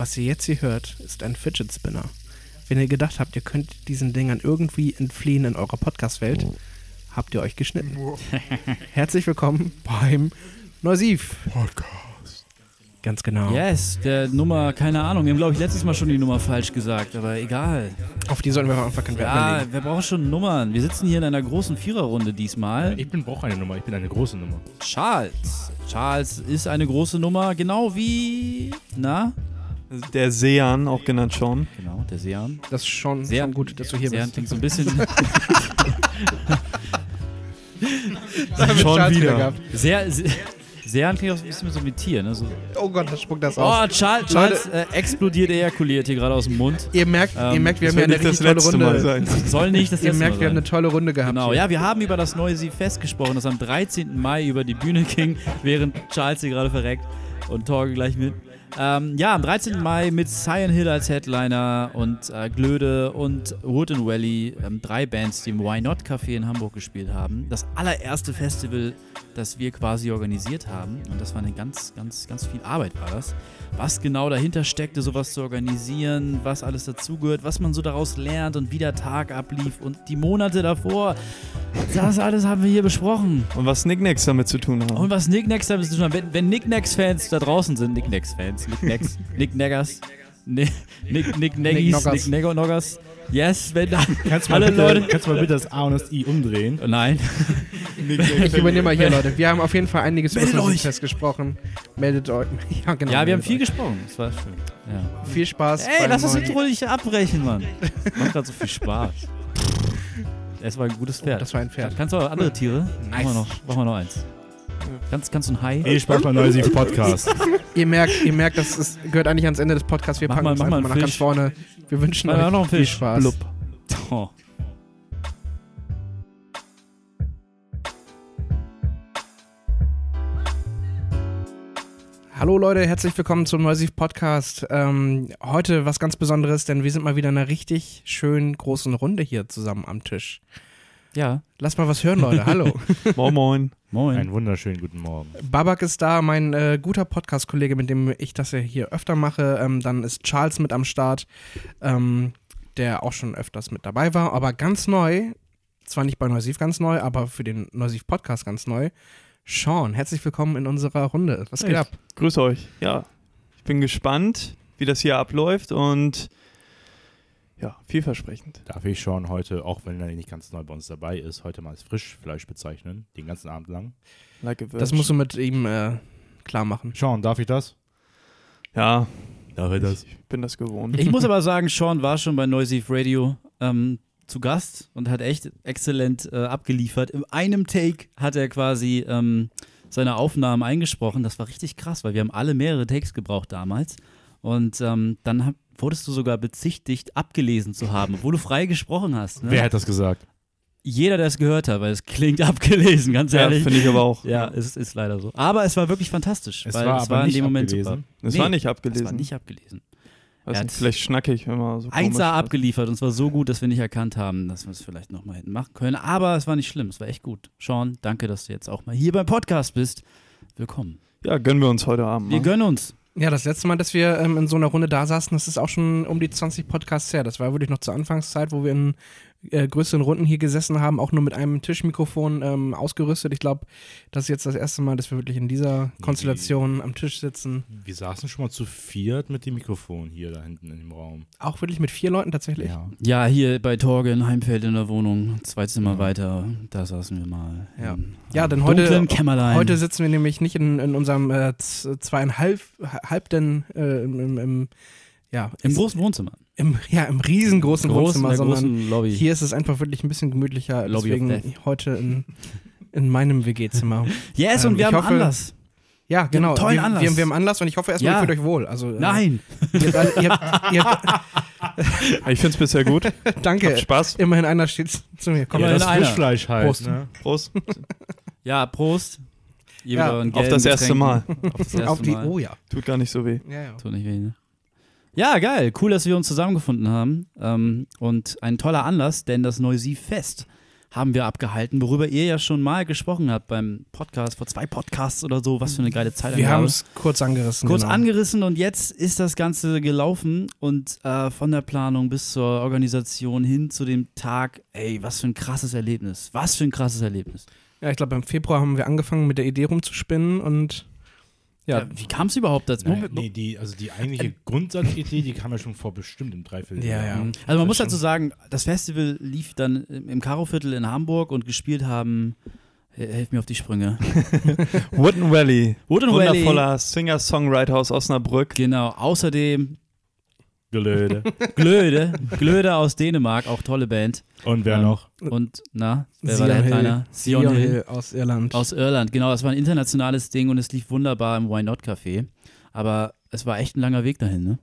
Was ihr jetzt hier hört, ist ein Fidget Spinner. Wenn ihr gedacht habt, ihr könnt diesen Dingern irgendwie entfliehen in eurer Podcast-Welt, habt ihr euch geschnitten. Herzlich willkommen beim Neusiv Podcast. Ganz genau. Yes, der Nummer, keine Ahnung. Wir haben, glaube ich, letztes Mal schon die Nummer falsch gesagt, aber egal. Auf die sollten wir einfach keinen Wert mehr Ja, legen. wir brauchen schon Nummern. Wir sitzen hier in einer großen Viererrunde diesmal. Ich bin brauche eine Nummer, ich bin eine große Nummer. Charles. Charles ist eine große Nummer, genau wie. Na? Der Sean, auch genannt Sean. Genau, der Sean. Das ist schon, Sehr schon gut, dass du hier Sean bist. klingt so ein bisschen. Schon wieder. gehabt. sehr. sehr Sean klingt auch so ein bisschen so wie Tier, ne? So, Oh Gott, das spuckt das aus. oh, Charles, Charles äh, explodiert, ejakuliert hier gerade aus dem Mund. Ihr merkt, ihr Ähm, merkt, wir haben ja eine richtig tolle letzte Mal Runde. sein. Soll nicht das Ihr merkt, Mal wir haben eine tolle Runde gehabt. Genau, hier. ja, wir haben über das neue Sie Fest gesprochen, das am 13. Mai über die Bühne ging, während Charles hier gerade verreckt und Torge gleich mit. Ähm, ja, am 13. Mai mit Cyan Hill als Headliner und äh, Glöde und Wood and Valley, ähm, drei Bands, die im Why Not Café in Hamburg gespielt haben. Das allererste Festival, das wir quasi organisiert haben. Und das war eine ganz, ganz, ganz viel Arbeit war das. Was genau dahinter steckte, sowas zu organisieren, was alles dazugehört, was man so daraus lernt und wie der Tag ablief und die Monate davor. Das alles haben wir hier besprochen. Und was Nicknacks damit zu tun haben. Und was Nicknacks damit zu tun hat, wenn, wenn Nicknacks-Fans da draußen sind, Nicknacks-Fans, Nicknacks, Nicknaggers, Nick, Nick, yes, wenn da, Kannst du mal, alle bitte, Leute, kannst du mal bitte das A und das I umdrehen? Oh nein, Ich übernehme mal hier, Leute. Wir haben auf jeden Fall einiges über Meldet das euch. Musikfest gesprochen. Meldet euch. Ja, genau. ja, wir haben viel euch. gesprochen, das war schön, ja. Viel Spaß. Ey, lass das neuen- Intro nicht abbrechen, Mann. Macht gerade so viel Spaß. Es war ein gutes Pferd. Das war ein Pferd. Kannst du auch andere Tiere? Nice. Machen wir noch, machen wir noch eins. Kannst, kannst du ein Hai? Viel Spaß beim Neusiv Podcast. Ihr merkt, ihr merkt, das ist, gehört eigentlich ans Ende des Podcasts. Wir Mach packen mal- uns mal mal nach ganz vorne. Wir wünschen euch noch viel Fisch. Spaß. Blub. Oh. Hallo Leute, herzlich willkommen zum Neusiv Podcast. Ähm, heute was ganz Besonderes, denn wir sind mal wieder in einer richtig schönen großen Runde hier zusammen am Tisch. Ja, Lass mal was hören, Leute. Hallo. Moin Moin. moin. Einen wunderschönen guten Morgen. Babak ist da, mein äh, guter Podcast-Kollege, mit dem ich das ja hier öfter mache. Ähm, dann ist Charles mit am Start, ähm, der auch schon öfters mit dabei war, aber ganz neu, zwar nicht bei Neusiv ganz neu, aber für den Neusiv Podcast ganz neu. Sean, herzlich willkommen in unserer Runde. Was geht Hey. ab? Grüß euch. Ja, ich bin gespannt, wie das hier abläuft und ja, vielversprechend. Darf ich schon heute, auch wenn er nicht ganz neu bei uns dabei ist, heute mal als Frischfleisch bezeichnen, den ganzen Abend lang? Like a Das musst du mit ihm äh, klar machen. Sean, darf ich das? Ja, Darf ich ich bin das gewohnt. Ich muss aber sagen, Sean war schon bei Noisy Radio ähm, zu Gast und hat echt exzellent äh, abgeliefert. In einem Take hat er quasi ähm, seine Aufnahmen eingesprochen. Das war richtig krass, weil wir haben alle mehrere Takes gebraucht damals. Und ähm, dann hab, wurdest du sogar bezichtigt, abgelesen zu haben, obwohl du frei gesprochen hast. Ne? Wer hat das gesagt? Jeder, der es gehört hat, weil es klingt abgelesen, ganz ja, ehrlich. finde ich aber auch. Ja, es ist leider so. Aber es war wirklich fantastisch. Es weil war es aber war in nicht dem Moment abgelesen. super. Das Nee, war nicht Es abgelesen. war nicht abgelesen. Weiß nicht, vielleicht schnackig, wenn man so 1A was- abgeliefert und es war so gut, dass wir nicht erkannt haben, dass wir es vielleicht nochmal hätten machen können. Aber es war nicht schlimm, es war echt gut. Sean, danke, dass du jetzt auch mal hier beim Podcast bist. Willkommen. Ja, gönnen wir uns heute Abend Wir mal. gönnen uns. Ja, das letzte Mal, dass wir ähm, in so einer Runde da saßen, das ist auch schon um die 20 Podcasts her. Das war wirklich noch zur Anfangszeit, wo wir in äh, größeren Runden hier gesessen haben, auch nur mit einem Tischmikrofon ähm, ausgerüstet. Ich glaube, das ist jetzt das erste Mal, dass wir wirklich in dieser Konstellation am Tisch sitzen. Wir saßen schon mal zu viert mit dem Mikrofon hier da hinten in dem Raum. Auch wirklich mit vier Leuten tatsächlich. Ja. Ja, hier bei Torge in Heimfeld in der Wohnung, zwei Zimmer Ja. weiter, da saßen wir mal. Ja. im, Ja, denn heute- Kämmerlein. Heute sitzen wir nämlich nicht in, in unserem äh, zweieinhalb, halbten, äh, im, im, im, ja, Im ist- großen Wohnzimmer. Im, ja, im riesengroßen Groß, in Wohnzimmer, der sondern großen Lobby. hier ist es einfach wirklich ein bisschen gemütlicher. Lobby deswegen heute in, in meinem WG-Zimmer. yes, ähm, und wir haben hoffe- Anlass. Ja, genau. einen tollen wir, Anlass. Wir, wir haben Anlass und ich hoffe erstmal, Ja. ihr fühlt euch wohl. Also, äh, Nein. Ihr ihr ihr Ich finde es bisher gut. danke. Habt Spaß. Immerhin einer steht zu mir. Komm Ja, mal. das in einer. Frischfleisch halt. Prost. Ne? Prost. Ja, Prost. Ja, Auf das erste Mal. Auf das erste Auf die, Mal. oh ja. Tut gar nicht so weh. ja, ja. Tut nicht weh, ne? Ja, geil. Cool, dass wir uns zusammengefunden haben. Ähm, und ein toller Anlass, denn das Neusiv Fest haben wir abgehalten, worüber ihr ja schon mal gesprochen habt beim Podcast, vor zwei Podcasts oder so. Was für eine geile Zeit. Wir haben es kurz angerissen. Kurz genau. angerissen und jetzt ist das Ganze gelaufen und äh, von der Planung bis zur Organisation hin zu dem Tag, ey, was für ein krasses Erlebnis. Was für ein krasses Erlebnis. Ja, ich glaube, im Februar haben wir angefangen mit der Idee rumzuspinnen und ja, Ja, wie kam es überhaupt dazu? Nein, nee, die, also die eigentliche Grundsatzidee, die kam ja schon vor bestimmt im Dreivierteljahr. Ja, ja. Mhm. Also man muss Das dazu sagen, das Festival lief dann im Karoviertel in Hamburg und gespielt haben, he- helf mir auf die Sprünge. Wooden Valley. Wooden Valley. Wundervoller Singer-Songwriter aus Osnabrück. Genau, außerdem Gelöde. Glöde, Glöde aus Dänemark, auch tolle Band. Und wer Ähm, noch? Und, na, wer war Sion der Hill. Headliner? Sion Sion Hill. Hill aus Irland. Aus Irland, genau. Das war ein internationales Ding und es lief wunderbar im Why Not Café. Aber es war echt ein langer Weg dahin, ne?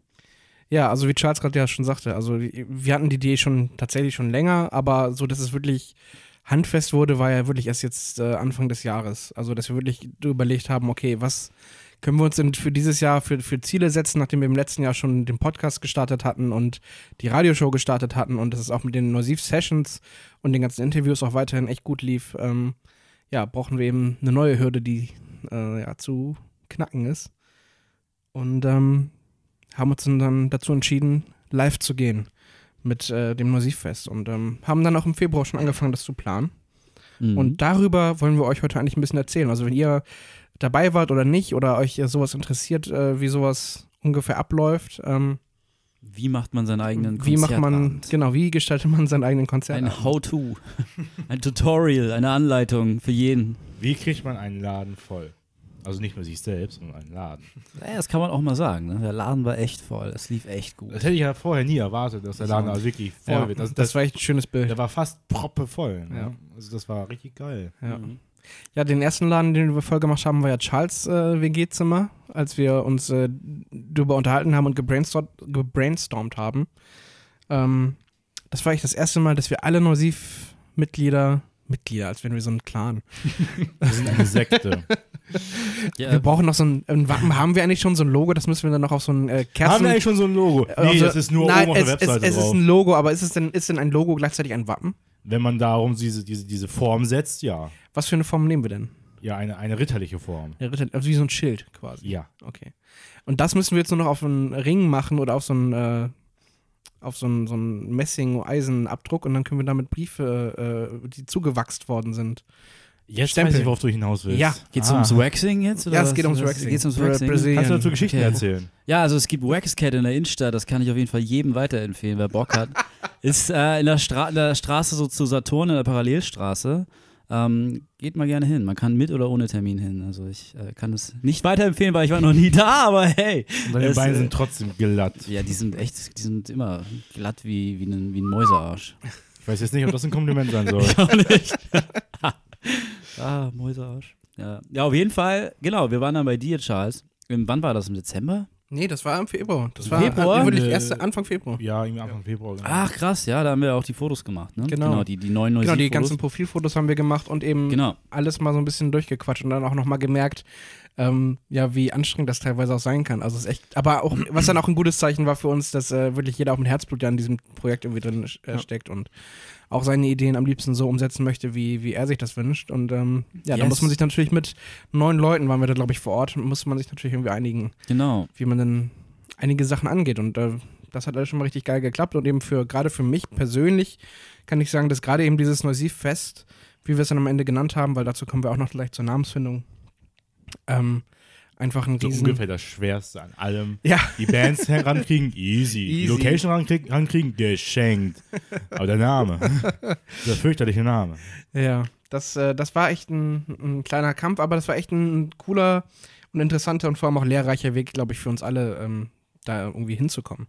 Ja, also wie Charles gerade ja schon sagte, also wir hatten die Idee schon tatsächlich schon länger, aber so, dass es wirklich handfest wurde, war ja wirklich erst jetzt äh, Anfang des Jahres. Also, dass wir wirklich überlegt haben, okay, was können wir uns denn für dieses Jahr für, für Ziele setzen, nachdem wir im letzten Jahr schon den Podcast gestartet hatten und die Radioshow gestartet hatten und es auch mit den Nosiv Sessions und den ganzen Interviews auch weiterhin echt gut lief. Ähm, ja, brauchen wir eben eine neue Hürde, die äh, ja, zu knacken ist. Und ähm, haben uns dann dazu entschieden, live zu gehen mit äh, dem Musikfest und ähm, haben dann auch im Februar schon angefangen, das zu planen. Mhm. Und darüber wollen wir euch heute eigentlich ein bisschen erzählen. Also wenn ihr dabei wart oder nicht oder euch sowas interessiert, äh, wie sowas ungefähr abläuft, ähm, wie macht man seinen eigenen wie macht man, genau, wie gestaltet man seinen eigenen Konzert? Ein How-To, ein Tutorial, eine Anleitung für jeden. Wie kriegt man einen Laden voll? Also nicht nur sich selbst, sondern einen Laden. Naja, das kann man auch mal sagen. Ne? Der Laden war echt voll. Es lief echt gut. Das hätte ich ja vorher nie erwartet, dass der Laden also wirklich voll ja, wird. Also das, das, war echt ein schönes Bild. der war fast proppevoll. Ne? Ja. Also das war richtig geil. Ja. Mhm. Ja, den ersten Laden, den wir voll gemacht haben, war ja Charles äh, WG-Zimmer, als wir uns äh, darüber unterhalten haben und gebrainstormt, gebrainstormt haben. Ähm, das war echt das erste Mal, dass wir alle Nosiv-Mitglieder, Mitglieder, als wären wir so ein Clan. Wir sind eine Sekte. Ja, Wir brauchen noch so ein, haben wir eigentlich schon so ein Logo, das müssen wir dann noch auf so ein äh, Kerzen... Haben wir eigentlich schon so ein Logo? äh, auf Nee, so- das ist nur Nein, oben auf es, der Webseite es, es ist drauf. ein Logo, aber ist es denn, ist denn ein Logo gleichzeitig ein Wappen? Wenn man darum diese, diese, diese Form setzt, ja. Was für eine Form nehmen wir denn? Ja, eine, eine ritterliche Form. Der Ritter, also wie so ein Schild quasi. Ja. Okay. Und das müssen wir jetzt nur noch auf einen Ring machen oder auf so einen, äh, auf so einen, so einen Messing-Eisenabdruck und dann können wir damit Briefe, äh, die zugewachst worden sind. Jetzt Stempel. weiß ich, worauf du hinaus willst. Ja. Geht's Ah. ums Waxing jetzt? Oder Ja, es geht ums Waxing. Geht's ums Waxing? Brazilian. Kannst du dazu Geschichten Okay. erzählen? Ja, also es gibt Waxcat in der Innenstadt, das kann ich auf jeden Fall jedem weiterempfehlen, wer Bock hat. Ist äh, in, der Stra in der Straße so zu Saturn, in der Parallelstraße. Ähm, geht mal gerne hin. Man kann mit oder ohne Termin hin. Also ich äh, kann es nicht weiterempfehlen, weil ich war noch nie da, aber hey. Und deine Es, Beine äh, sind trotzdem glatt. Ja, die sind echt, die sind immer glatt wie, wie, ein, wie ein Mäusearsch. Ich weiß jetzt nicht, ob das ein Kompliment sein soll. Auch nicht. ah, Mäusearsch. Ja. ja, auf jeden Fall, genau, wir waren dann bei dir, Charles. Im, wann war das? Im Dezember? Nee, das war im Februar. Das Im war Februar? wirklich Äh, erste Anfang Februar. Ja, irgendwie Anfang Februar. Genau. Ach, krass, ja, da haben wir auch die Fotos gemacht, ne? Genau. die, die neuen Genau, die ganzen Profilfotos haben wir gemacht und eben Genau. alles mal so ein bisschen durchgequatscht und dann auch nochmal gemerkt, ähm, ja, wie anstrengend das teilweise auch sein kann. Also es ist echt, aber auch, was dann auch ein gutes Zeichen war für uns, dass äh, wirklich jeder auch mit Herzblut ja in diesem Projekt irgendwie drin äh, Ja. steckt und auch seine Ideen am liebsten so umsetzen möchte, wie, wie er sich das wünscht. Und ähm, ja, da Yes. muss man sich natürlich mit neun Leuten, waren wir da, glaube ich, vor Ort, muss man sich natürlich irgendwie einigen, Genau. wie man dann einige Sachen angeht. Und äh, das hat alles schon mal richtig geil geklappt. Und eben für, gerade für mich persönlich kann ich sagen, dass gerade eben dieses Neusif-Fest, wie wir es dann am Ende genannt haben, weil dazu kommen wir auch noch gleich zur Namensfindung, ähm, einfach ein So riesen... ungefähr das Schwerste an allem. Ja, Die Bands herankriegen, easy. Die Easy. Location rankriegen, rankriegen, geschenkt. Aber der Name, der fürchterliche Name. ja. Das, äh, das war echt ein, ein kleiner Kampf, aber das war echt ein cooler und interessanter und vor allem auch lehrreicher Weg, glaube ich, für uns alle, ähm, da irgendwie hinzukommen.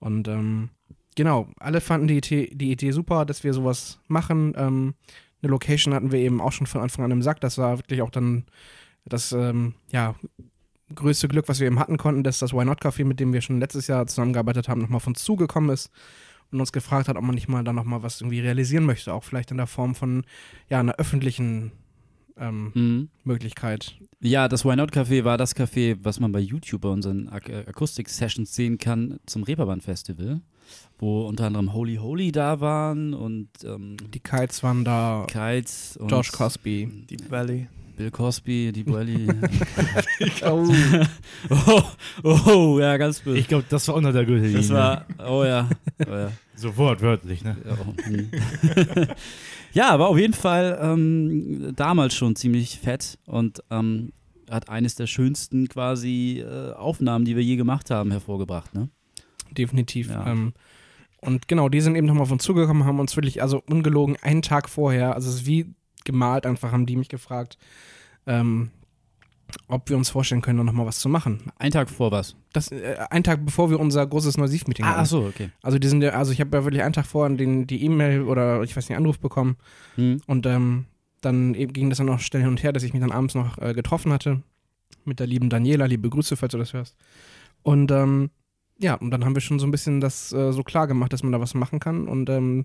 Und ähm, genau, alle fanden die Idee, die Idee super, dass wir sowas machen. Ähm, eine Location hatten wir eben auch schon von Anfang an im Sack. Das war wirklich auch dann das ähm, ja, größte Glück, was wir eben hatten konnten, dass das Why Not Café, mit dem wir schon letztes Jahr zusammengearbeitet haben, nochmal von zugekommen ist und uns gefragt hat, ob man nicht mal da nochmal was irgendwie realisieren möchte, auch vielleicht in der Form von ja, einer öffentlichen ähm, Mhm. Möglichkeit. Ja, das Why Not Café war das Café, was man bei YouTube bei unseren Ak äh, Akustik-Sessions sehen kann zum Reeperbahn-Festival, wo unter anderem Holy Holy da waren und ähm, Die Kites waren da, Kites und Josh Cosby. Deep Valley. Bill Cosby, die Belly. Oh. oh, oh, ja, ganz böse. Ich glaube, das war unter der Gürtellinie. Das war, oh ja, oh ja. Sofort wörtlich, ne? Ja, oh, hm. aber auf jeden Fall ähm, damals schon ziemlich fett und ähm, hat eines der schönsten quasi äh, Aufnahmen, die wir je gemacht haben, hervorgebracht. Ne? Definitiv. Ja. Ähm, und genau, die sind eben nochmal auf uns zugekommen, haben uns wirklich, also ungelogen, einen Tag vorher, also es ist wie gemalt, einfach haben die mich gefragt, ähm, ob wir uns vorstellen können, da nochmal was zu machen. Ein Tag vor was? Das, äh, einen Tag bevor wir unser großes Neusif-Meeting Ah, hatten. ach so, okay. Also die sind ja, also ich habe ja wirklich einen Tag vorher den, die E-Mail oder ich weiß nicht, Anruf bekommen Hm. und ähm, dann eben ging das dann noch schnell hin und her, dass ich mich dann abends noch äh, getroffen hatte mit der lieben Daniela, liebe Grüße, falls du das hörst. Und ähm, ja, und dann haben wir schon so ein bisschen das äh, so klar gemacht, dass man da was machen kann. Und ähm,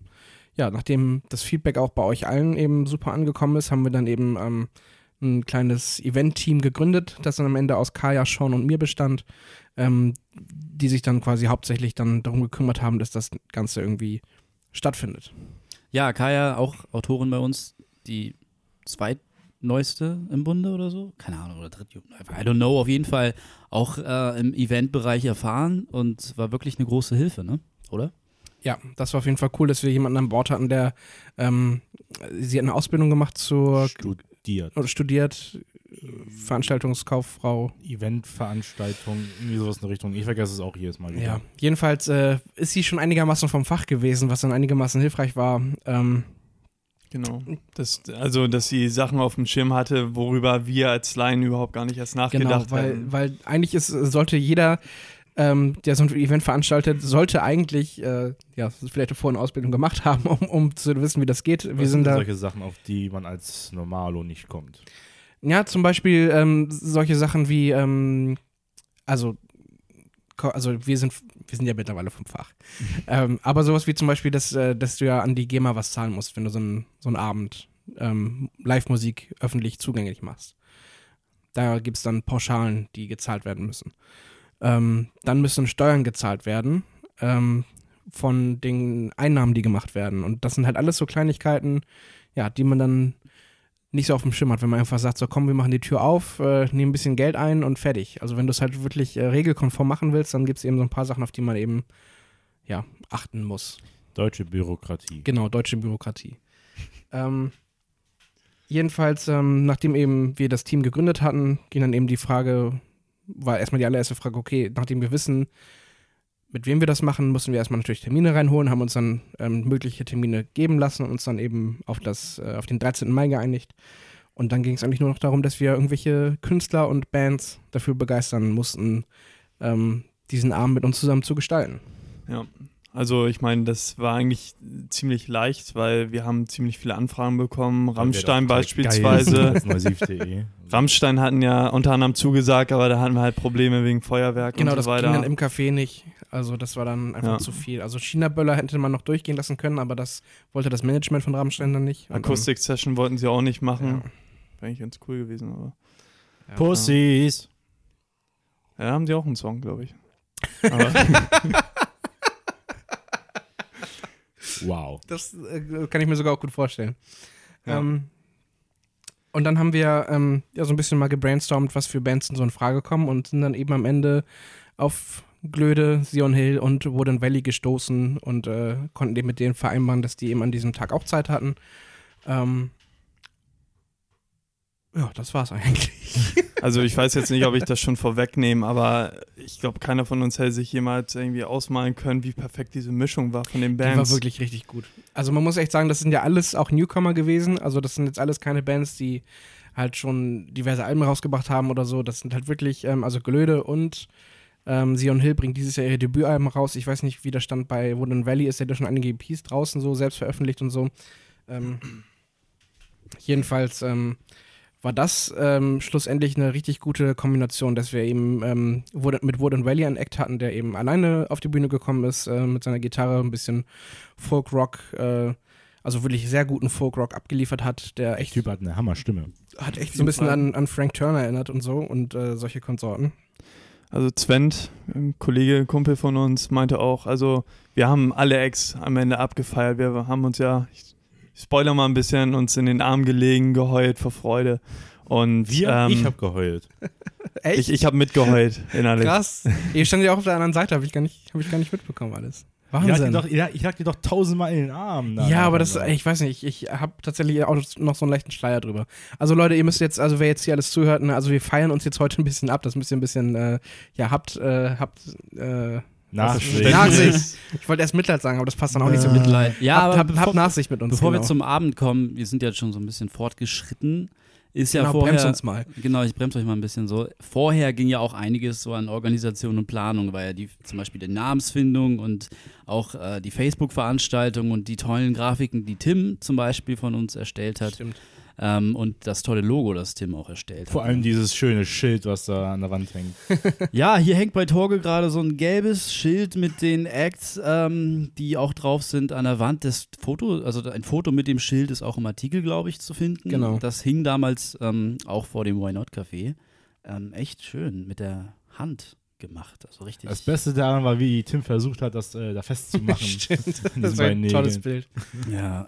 ja, nachdem das Feedback auch bei euch allen eben super angekommen ist, haben wir dann eben ähm, ein kleines Event-Team gegründet, das dann am Ende aus Kaya, Sean und mir bestand, ähm, die sich dann quasi hauptsächlich dann darum gekümmert haben, dass das Ganze irgendwie Ja, Kaya, auch Autorin bei uns, die zweitneueste im Bunde oder so. Keine Ahnung, oder dritte. I don't know, auf jeden Fall auch äh, im Eventbereich erfahren und war wirklich eine große Hilfe, ne? Oder? Ja, das war auf jeden Fall cool, dass wir jemanden an Bord hatten, der, ähm, sie hat eine Ausbildung gemacht zur, Studiert. oder studiert, Veranstaltungskauffrau. Eventveranstaltung, irgendwie sowas in der Richtung. Ich vergesse es auch jedes Mal wieder. Ja, jedenfalls äh, ist sie schon einigermaßen vom Fach gewesen, was dann einigermaßen hilfreich war. Ähm, Genau. Das, also, dass sie Sachen auf dem Schirm hatte, worüber wir als Laien überhaupt gar nicht erst genau, nachgedacht weil, haben. weil eigentlich ist, sollte jeder, ähm, der so ein Event veranstaltet, sollte eigentlich, äh, ja, vielleicht vorher eine Ausbildung gemacht haben, um, um zu wissen, wie das geht. Was Wir sind da. solche Sachen, auf die man als Normalo nicht kommt. Ja, zum Beispiel ähm, solche Sachen wie, ähm, also, also wir sind, wir sind ja mittlerweile vom Fach. ähm, aber sowas wie zum Beispiel, dass, äh, dass du ja an die GEMA was zahlen musst, wenn du so einen so einen Abend ähm, Live-Musik öffentlich zugänglich machst. Da gibt es dann Pauschalen, die gezahlt werden müssen. Ähm, dann müssen Steuern gezahlt werden ähm, von den Einnahmen, die gemacht werden. Und das sind halt alles so Kleinigkeiten, ja, die man dann nicht so auf dem Schirm hat, wenn man einfach sagt, so komm, wir machen die Tür auf, äh, nehmen ein bisschen Geld ein und fertig. Also wenn du es halt wirklich äh, regelkonform machen willst, dann gibt es eben so ein paar Sachen, auf die man eben ja, achten muss. Deutsche Bürokratie. Genau, deutsche Bürokratie. ähm, jedenfalls, ähm, nachdem eben wir das Team gegründet hatten, ging dann eben die Frage, war erstmal die allererste Frage, okay, nachdem wir wissen, mit wem wir das machen, mussten wir erstmal natürlich Termine reinholen, haben uns dann ähm, mögliche Termine geben lassen und uns dann eben auf, das, äh, auf den 13. Mai geeinigt. Und dann ging es eigentlich nur noch darum, dass wir irgendwelche Künstler und Bands dafür begeistern mussten, ähm, diesen Abend mit uns zusammen zu gestalten. Ja. Also ich meine, das war eigentlich ziemlich leicht, weil wir haben ziemlich viele Anfragen bekommen. Rammstein beispielsweise. Rammstein hatten ja unter anderem zugesagt, aber da hatten wir halt Probleme wegen Feuerwerk Genau, und das so ging weiter. dann im Café nicht. Also das war dann einfach Ja. zu viel. Also China-Böller hätte man noch durchgehen lassen können, aber das wollte das Management von Rammstein dann nicht. Akustik-Session wollten sie auch nicht machen. Ja. Wäre eigentlich ganz cool gewesen, aber. Ja. Pussys. Ja, haben die auch einen Song, glaube ich. Aber, Wow. Das äh, kann ich mir sogar auch gut vorstellen. Ja. Ähm, und dann haben wir ähm, ja so ein bisschen mal gebrainstormt, was für Bands denn so in Frage kommen und sind dann eben am Ende auf Glöde, Sion Hill und Wooden Valley gestoßen und äh, konnten eben mit denen vereinbaren, dass die eben an diesem Tag auch Zeit hatten. Ähm, ja, das war's eigentlich. also ich weiß jetzt nicht, ob ich das schon vorwegnehme, aber ich glaube, keiner von uns hätte sich jemals irgendwie ausmalen können, wie perfekt diese Mischung war von den Die Bands. war wirklich richtig gut. Also man muss echt sagen, das sind ja alles auch Newcomer gewesen. Also das sind jetzt alles keine Bands, die halt schon diverse Alben rausgebracht haben oder so. Das sind halt wirklich, ähm, also Glöde und ähm, Sion Hill bringt dieses Jahr ihre Debütalben raus. Ich weiß nicht, wie der Stand bei Wooden Valley ist. Der hat ja schon einige EPs draußen so selbst veröffentlicht und so. Ähm, jedenfalls ähm, war das ähm, schlussendlich eine richtig gute Kombination, dass wir eben ähm, Wood- mit Wooden Valley einen Act hatten, der eben alleine auf die Bühne gekommen ist, äh, mit seiner Gitarre ein bisschen Folk-Rock, äh, also wirklich sehr guten Folk-Rock abgeliefert hat, der Der echt Typ hat eine Hammerstimme. Hat echt so ein bisschen an, an Frank Turner erinnert und so und äh, solche Konsorten. Also Zwent, ein Kollege, Kumpel von uns, meinte auch, also wir haben alle Ex am Ende abgefeiert. Wir haben uns ja, ich spoiler mal ein bisschen, uns in den Arm gelegen, geheult vor Freude. Und Wir? ähm, ich habe geheult. Echt? ich, ich habe mitgeheult innerlich. Krass. Ihr stand ja auch auf der anderen Seite, habe ich, gar nicht- hab ich gar nicht mitbekommen alles. Ich Wahnsinn. doch, ich, lag, ich dir doch tausendmal in den Armen. Ja, aber das, ich weiß nicht, ich habe tatsächlich auch noch so einen leichten Schleier drüber. Also Leute, ihr müsst jetzt, also wer jetzt hier alles zuhört, ne, also wir feiern uns jetzt heute ein bisschen ab, das müsst ihr ein bisschen, äh, ja, habt, äh, habt, äh, Nachsicht. Nachsicht. Ich wollte erst Mitleid sagen, aber das passt dann auch nicht so mit. Mitleid. Ja, habt, aber habt, bevor, habt Nachsicht mit uns. bevor genau. wir zum Abend kommen, wir sind jetzt schon so ein bisschen fortgeschritten. Ist ja genau, vorher. bremst uns mal. Genau, ich bremse euch mal ein bisschen so. Vorher ging ja auch einiges so an Organisation und Planung, weil ja die zum Beispiel die Namensfindung und auch äh, die Facebook-Veranstaltung und die tollen Grafiken, die Tim zum Beispiel von uns erstellt hat Stimmt. Ähm, und das tolle Logo, das Tim auch erstellt Vor hat. allem dieses schöne Schild, was da an der Wand hängt. Ja, hier hängt bei Torge gerade so ein gelbes Schild mit den Acts, ähm, die auch drauf sind an der Wand. Das Foto, also ein Foto mit dem Schild ist auch im Artikel, glaube ich, zu finden. Genau. Das hing damals ähm, auch vor dem Why Not Café. Ähm, echt schön mit der Hand gemacht. Also richtig. Das Beste daran war, wie Tim versucht hat, das äh, da festzumachen. Stimmt. Das war ein tolles Nägeln. Bild. Ja.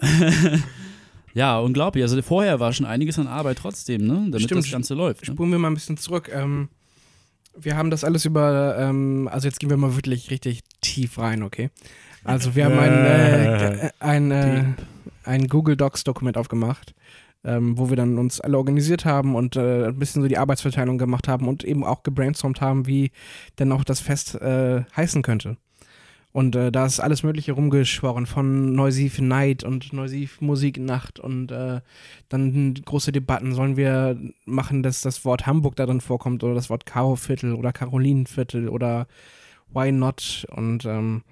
Ja, unglaublich. Also vorher war schon einiges an Arbeit trotzdem, ne? Damit Stimmt. das Ganze läuft. Ne? Spulen wir mal ein bisschen zurück. Ähm, wir haben das alles über, ähm, also jetzt gehen wir mal wirklich richtig tief rein, okay? Also wir haben ein, äh, ein, äh, ein Google Docs Dokument aufgemacht, ähm, wo wir dann uns alle organisiert haben und äh, ein bisschen so die Arbeitsverteilung gemacht haben und eben auch gebrainstormt haben, wie denn auch das Fest äh, heißen könnte. Und äh, da ist alles Mögliche rumgeschworen, von Neusiv Night und Neusiv Musiknacht und äh, dann große Debatten. Sollen wir machen, dass das Wort Hamburg da drin vorkommt oder das Wort Karo-Viertel oder Karolinenviertel oder Why Not? Und ähm,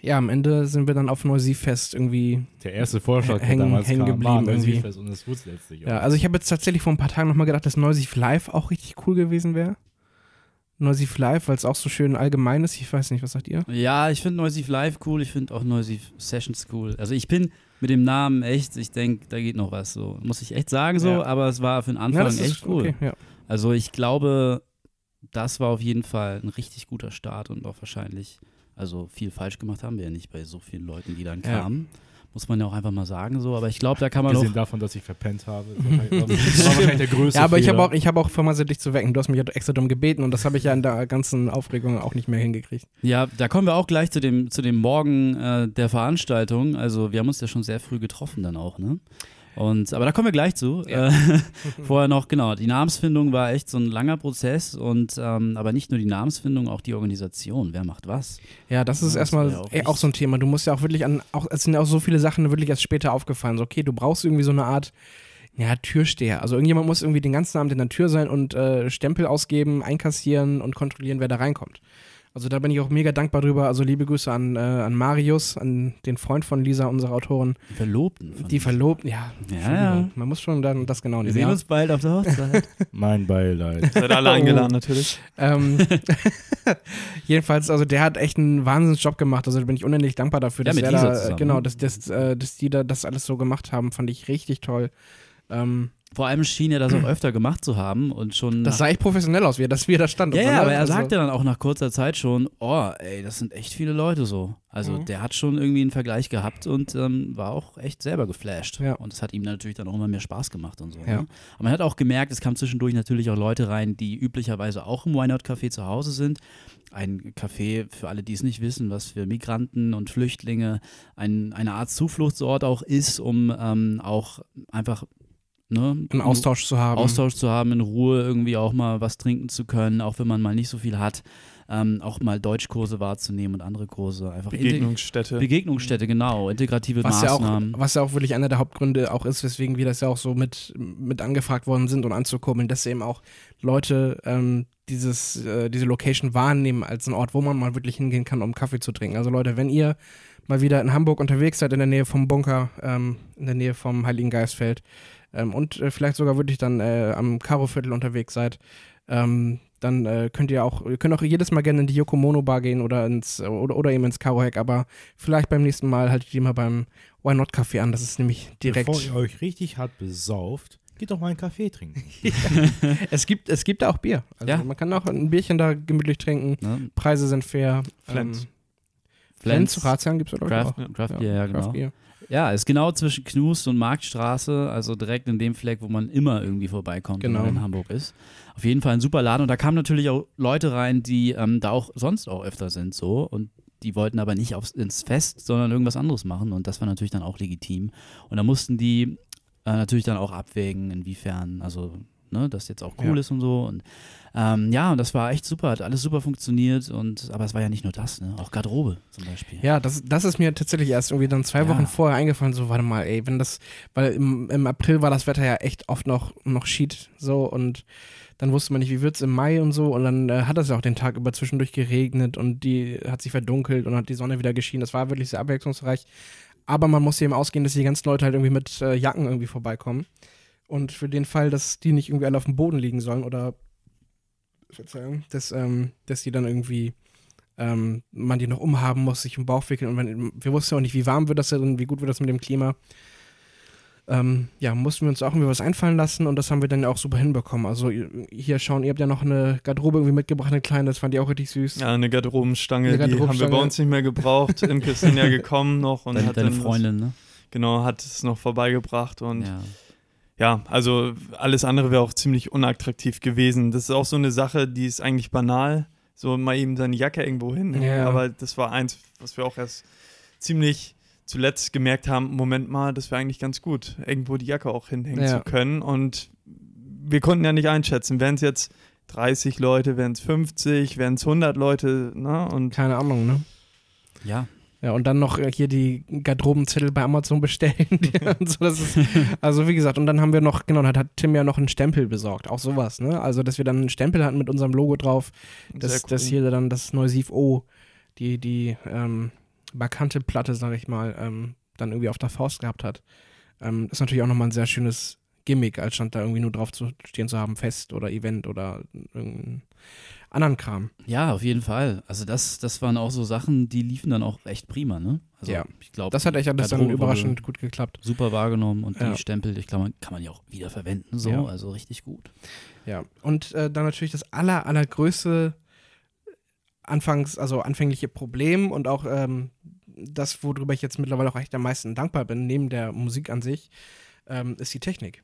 ja, am Ende sind wir dann auf Neusiv-Fest irgendwie. Der erste Vorschlag, der Hängen- damals hängen kam, geblieben war und das wurde letztlich Ja, auch. also ich habe jetzt tatsächlich vor ein paar Tagen nochmal gedacht, dass Neusiv Live auch richtig cool gewesen wäre. Neusiv Live, weil es auch so schön allgemein ist. Ich weiß nicht, was sagt ihr? Ja, ich finde Noisy Live cool, ich finde auch Noisy Sessions cool. Also ich bin mit dem Namen echt, ich denke, da geht noch was so. Muss ich echt sagen so, Ja. aber es war für den Anfang das echt cool. okay, ja. Also ich glaube, das war auf jeden Fall ein richtig guter Start und auch wahrscheinlich, also viel falsch gemacht haben wir ja nicht bei so vielen Leuten, die dann Ja. Muss man ja auch einfach mal sagen so, aber ich glaube, da kann man Abgesehen noch. davon, dass ich verpennt habe. Das war wahrscheinlich der größte Ja, aber ich habe auch, ich habe auch vermasselt, dich zu wecken. Du hast mich ja extra darum gebeten und das habe ich ja in der ganzen Aufregung auch nicht mehr hingekriegt. Ja, da kommen wir auch gleich zu dem, zu dem Morgen äh, der Veranstaltung. Also wir haben uns ja schon sehr früh getroffen dann auch, ne? Und, aber da kommen wir gleich zu. Ja. Äh, vorher noch, genau, die Namensfindung war echt so ein langer Prozess und ähm, aber nicht nur die Namensfindung, auch die Organisation. Wer macht was? Ja, das ist Ja, das erstmal ja auch ey, auch so ein Thema. Du musst ja auch wirklich an, auch, es sind ja auch so viele Sachen wirklich erst später aufgefallen. So, okay, du brauchst irgendwie so eine Art, ja, Türsteher. Also irgendjemand muss irgendwie den ganzen Abend in der Tür sein und äh, Stempel ausgeben, einkassieren und kontrollieren, wer da reinkommt. Also da bin ich auch mega dankbar drüber. Also liebe Grüße an, äh, an Marius, an den Freund von Lisa, unserer Autorin. Die Verlobten. von Die. Verlobten, ja. Ja, ja. Man muss schon dann das genau Wir nehmen. sehen ja. uns bald auf der Hochzeit. Mein Beileid. Seid alle Oh. eingeladen natürlich. Ähm, jedenfalls, also der hat echt einen Wahnsinnsjob gemacht. Also da bin ich unendlich dankbar dafür, Ja, dass mit er Lisa da, zusammen, genau, dass, dass, äh, dass die da das alles so gemacht haben, fand ich richtig toll. Ähm, Vor allem schien er das auch öfter gemacht zu haben und schon. das sah echt professionell aus, wie er das, wie er da stand. ja, so, ja, ne? aber er Also- sagte dann auch nach kurzer Zeit schon, oh, ey, das sind echt viele Leute so. Also Mhm. der hat schon irgendwie einen Vergleich gehabt und ähm, war auch echt selber geflasht. Ja. Und es hat ihm natürlich dann auch immer mehr Spaß gemacht und so. Ja. Ne? Aber man hat auch gemerkt, es kamen zwischendurch natürlich auch Leute rein, die üblicherweise auch im Why Not Café zu Hause sind. Ein Café, für alle, die es nicht wissen, was für Migranten und Flüchtlinge ein, eine Art Zufluchtsort auch ist, um ähm, auch einfach ne, einen Austausch zu haben. Austausch zu haben, in Ruhe irgendwie auch mal was trinken zu können, auch wenn man mal nicht so viel hat, ähm, auch mal Deutschkurse wahrzunehmen und andere Kurse. Einfach Begegnungsstätte. Begegnungsstätte, genau, integrative Was ja, auch, Maßnahmen. was ja auch wirklich einer der Hauptgründe auch ist, weswegen wir das ja auch so mit, mit angefragt worden sind und anzukurbeln, dass eben auch Leute ähm, dieses, äh, diese Location wahrnehmen als einen Ort, wo man mal wirklich hingehen kann, um Kaffee zu trinken. Also Leute, wenn ihr mal wieder in Hamburg unterwegs seid, in der Nähe vom Bunker, ähm, in der Nähe vom Heiligen Geistfeld ähm, und äh, vielleicht sogar wirklich dann äh, am Karo-Viertel unterwegs seid, ähm, dann äh, könnt ihr auch, ihr könnt auch jedes Mal gerne in die Yokomono Bar gehen oder ins oder, oder eben ins Karo Hack, aber vielleicht beim nächsten Mal haltet ihr mal beim Why Not Café an. Das ist nämlich direkt. Bevor ihr euch richtig hart besauft, Geht doch mal einen Kaffee trinken. Es gibt, es gibt da auch Bier. Also Ja. man kann auch ein Bierchen da gemütlich trinken. Ne? Preise sind fair. Flens. Ähm, Flens, Razian gibt es oder Craft, auch. Craft Beer, ja, genau. Craft Beer. Ja, ist genau zwischen Knust und Marktstraße, also direkt in dem Fleck, wo man immer irgendwie vorbeikommt, Genau. wenn man in Hamburg ist. Auf jeden Fall ein super Laden und da kamen natürlich auch Leute rein, die ähm, da auch sonst auch öfter sind so und die wollten aber nicht aufs, ins Fest, sondern irgendwas anderes machen und das war natürlich dann auch legitim. Und da mussten die äh, natürlich dann auch abwägen, inwiefern, also ne, das jetzt auch cool Ja. ist und so und ähm, ja, und das war echt super, hat alles super funktioniert und aber es war ja nicht nur das, ne? auch Garderobe zum Beispiel. Ja, das, das ist mir tatsächlich erst irgendwie dann zwei Ja. Wochen vorher eingefallen, so, warte mal, ey, wenn das, weil im, im April war das Wetter ja echt oft noch, noch Schied, so, und dann wusste man nicht, wie wird's im Mai und so, und dann äh, hat es ja auch den Tag über zwischendurch geregnet und die hat sich verdunkelt und hat die Sonne wieder geschienen, das war wirklich sehr abwechslungsreich, aber man muss eben ausgehen, dass die ganzen Leute halt irgendwie mit äh, Jacken irgendwie vorbeikommen und für den Fall, dass die nicht irgendwie alle auf dem Boden liegen sollen oder, Verzeihung, dass, ähm, dass die dann irgendwie ähm, man die noch umhaben muss, sich im Bauch wickeln. Und wenn, wir wussten ja auch nicht, wie warm wird das denn und wie gut wird das mit dem Klima. Ähm, ja, mussten wir uns auch irgendwie was einfallen lassen und das haben wir dann ja auch super hinbekommen. Also hier schauen, ihr habt ja noch eine Garderobe irgendwie mitgebracht, eine kleine, das fand ich auch richtig süß. Ja, eine Garderobenstange, Eine die haben wir Garderobenstange. bei uns nicht mehr gebraucht. Imke ist dann ja gekommen noch und Deine, hat deine dann Freundin, ne? Das, genau, hat es noch vorbeigebracht und Ja. Ja, also alles andere wäre auch ziemlich unattraktiv gewesen. Das ist auch so eine Sache, die ist eigentlich banal, so mal eben seine Jacke irgendwo hin. Ja. Aber das war eins, was wir auch erst ziemlich zuletzt gemerkt haben, Moment mal, das wäre eigentlich ganz gut, irgendwo die Jacke auch hinhängen Ja. zu können. Und wir konnten ja nicht einschätzen, wären es jetzt 30 Leute, wären es 50, wären es 100 Leute, ne? Und Keine Ahnung, ne? ja. Ja, und dann noch äh, hier die Garderobenzettel bei Amazon bestellen. und so, ist, also wie gesagt, und dann haben wir noch, genau, dann hat Tim ja noch einen Stempel besorgt, auch sowas, ne? Also, dass wir dann einen Stempel hatten mit unserem Logo drauf, dass, cool. dass hier dann das Neusiv O, die, die ähm, markante Platte, sag ich mal, ähm, dann irgendwie auf der Faust gehabt hat. Ähm, ist natürlich auch nochmal ein sehr schönes Gimmick, als stand da irgendwie nur drauf zu stehen zu haben, Fest oder Event oder irgendeinen anderen Kram. Ja, auf jeden Fall. Also das, das waren auch so Sachen, die liefen dann auch echt prima, ne? Also Ja. ich glaube, Das hat echt alles dann überraschend gut geklappt. super wahrgenommen und Ja. die Stempel, ich glaube, kann man ja auch wieder verwenden, so, Ja. also richtig gut. Ja, und äh, dann natürlich das aller, allergrößte Anfangs, also anfängliche Problem und auch ähm, das, worüber ich jetzt mittlerweile auch echt am meisten dankbar bin, neben der Musik an sich, ähm, ist die Technik.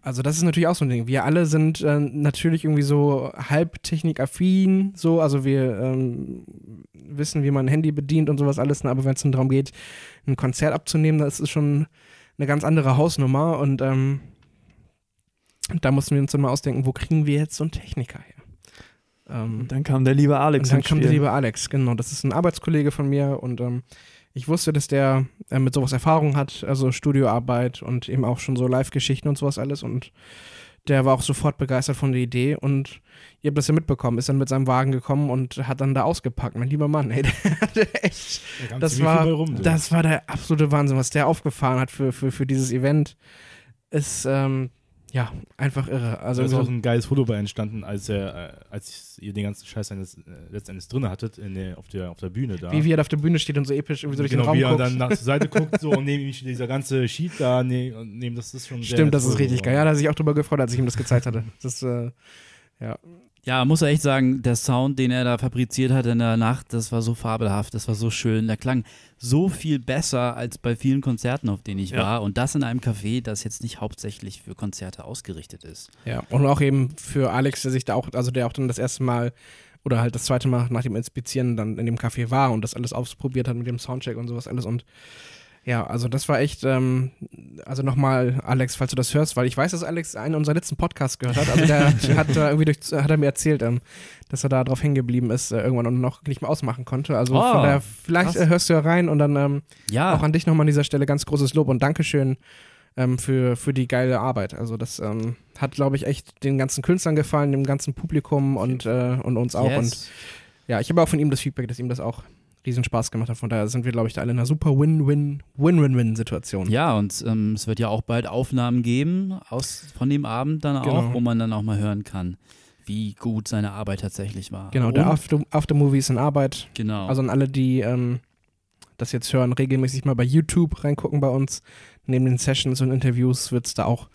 Also das ist natürlich auch so ein Ding. Wir alle sind äh, natürlich irgendwie so halb technikaffin, so, also wir ähm, wissen, wie man ein Handy bedient und sowas alles, ne? aber wenn es darum geht, ein Konzert abzunehmen, das ist schon eine ganz andere Hausnummer und ähm, da mussten wir uns dann mal ausdenken, wo kriegen wir jetzt so einen Techniker her? Ähm, dann kam der liebe Alex und dann kam der Spiel. liebe Alex, genau. Das ist ein Arbeitskollege von mir und ähm, ich wusste, dass der äh, mit sowas Erfahrung hat, also Studioarbeit und eben auch schon so Live-Geschichten und sowas alles und der war auch sofort begeistert von der Idee und ihr habt das ja mitbekommen, ist dann mit seinem Wagen gekommen und hat dann da ausgepackt. Mein lieber Mann, ey, der hatte echt, das war, das war der absolute Wahnsinn, was der aufgefahren hat für, für, für dieses Event. Ist, ähm, ja, einfach irre. Also, da ist auch ein geiles Foto bei entstanden, als er, äh, als ihr den ganzen Scheiß eines, äh, letztendlich drin hattet, in der, auf, der, auf der Bühne da. wie, wie er da auf der Bühne steht und so episch irgendwie so durch genau, den Raum wie er guckt. dann nach zur Seite guckt so und neben ihm steht dieser ganze Sheet da, nee, und neben das ist schon Stimmt, das ist richtig geil. Ja, da hat sich auch drüber gefreut, als ich ihm das gezeigt hatte. Das, äh, ja. Ja, muss er echt sagen, der Sound, den er da fabriziert hat in der Nacht, das war so fabelhaft, das war so schön. Der klang so viel besser als bei vielen Konzerten, auf denen ich Ja. war. Und das in einem Café, das jetzt nicht hauptsächlich für Konzerte ausgerichtet ist. ja. Und auch eben für Alex, der sich da auch, also der auch dann das erste Mal oder halt das zweite Mal nach dem Inspizieren dann in dem Café war und das alles ausprobiert hat mit dem Soundcheck und sowas alles. Und ja, also das war echt, ähm, also nochmal, Alex, falls du das hörst, weil ich weiß, dass Alex einen unserer letzten Podcasts gehört hat. Also der hat da irgendwie durch, hat er mir erzählt, ähm, dass er da drauf hängen geblieben ist äh, irgendwann und noch nicht mehr ausmachen konnte. Also Oh, von daher, vielleicht äh, hörst du ja rein und dann ähm, Ja, auch an dich nochmal an dieser Stelle ganz großes Lob und Dankeschön ähm, für, für die geile Arbeit. Also das ähm, hat, glaube ich, echt den ganzen Künstlern gefallen, dem ganzen Publikum und, äh, und uns auch. Und yes. ja, ich habe auch von ihm das Feedback, dass ihm das auch riesen Spaß gemacht hat. Von daher sind wir, glaube ich, da alle in einer super Win-Win-Win-Win-Win-Situation. Ja, und ähm, es wird ja auch bald Aufnahmen geben aus, von dem Abend dann auch, Genau. wo man dann auch mal hören kann, wie gut seine Arbeit tatsächlich war. Genau, der Und- After, Aftermovie ist in Arbeit. Genau. Also an alle, die ähm, das jetzt hören, regelmäßig mal bei YouTube reingucken bei uns. Neben den Sessions und Interviews wird es da auch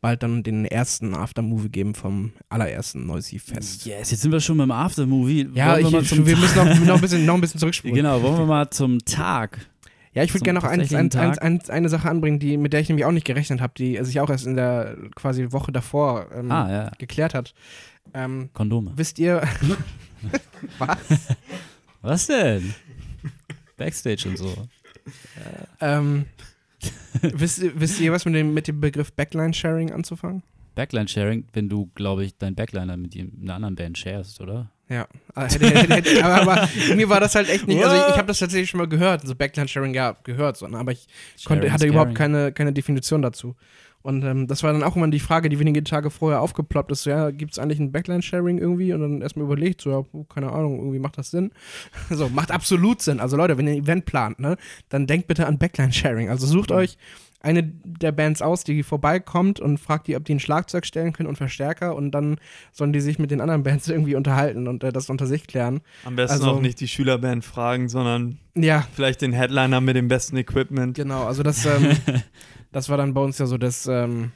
bald dann den ersten Aftermovie geben vom allerersten Noisy Fest. Yes, jetzt sind wir schon beim Aftermovie. Ja, wir ich, mal zum wir müssen noch, noch, ein bisschen, noch ein bisschen zurückspulen. Genau, wollen wir mal zum Tag. Ja, ich würde gerne noch eins, eins, eins, eine Sache anbringen, die, mit der ich nämlich auch nicht gerechnet habe, die sich auch erst in der quasi Woche davor ähm, Ah, ja. geklärt hat. Ähm, Kondome. wisst ihr, was? Was denn? Backstage und so. ähm, wisst, ihr- wisst ihr was mit dem, mit dem Begriff Backline-Sharing anzufangen? Backline-Sharing, wenn du, glaube ich, deinen Backliner mit einer anderen Band sharest, oder? Ja, Ah, aber, mir war das halt echt nicht, also ich, ich habe das tatsächlich schon mal gehört, so Backline-Sharing, ja, gehört, so, ne, aber ich konnte, hatte überhaupt keine, keine Definition dazu. Und ähm, das war dann auch immer die Frage, die wenige Tage vorher aufgeploppt ist, so, ja, gibt es eigentlich ein Backline-Sharing irgendwie? Und dann erstmal überlegt, so, ja, oh, keine Ahnung, irgendwie macht das Sinn. so, macht absolut Sinn. Also Leute, wenn ihr ein Event plant, ne, dann denkt bitte an Backline-Sharing. Also sucht euch eine der Bands aus, die vorbeikommt und fragt die, ob die ein Schlagzeug stellen können und Verstärker und dann sollen die sich mit den anderen Bands irgendwie unterhalten und äh, das unter sich klären. Am besten Also- auch nicht die Schülerband fragen, sondern Ja, vielleicht den Headliner mit dem besten Equipment. Genau, also das, ähm, das war dann bei uns ja so, dass ähm,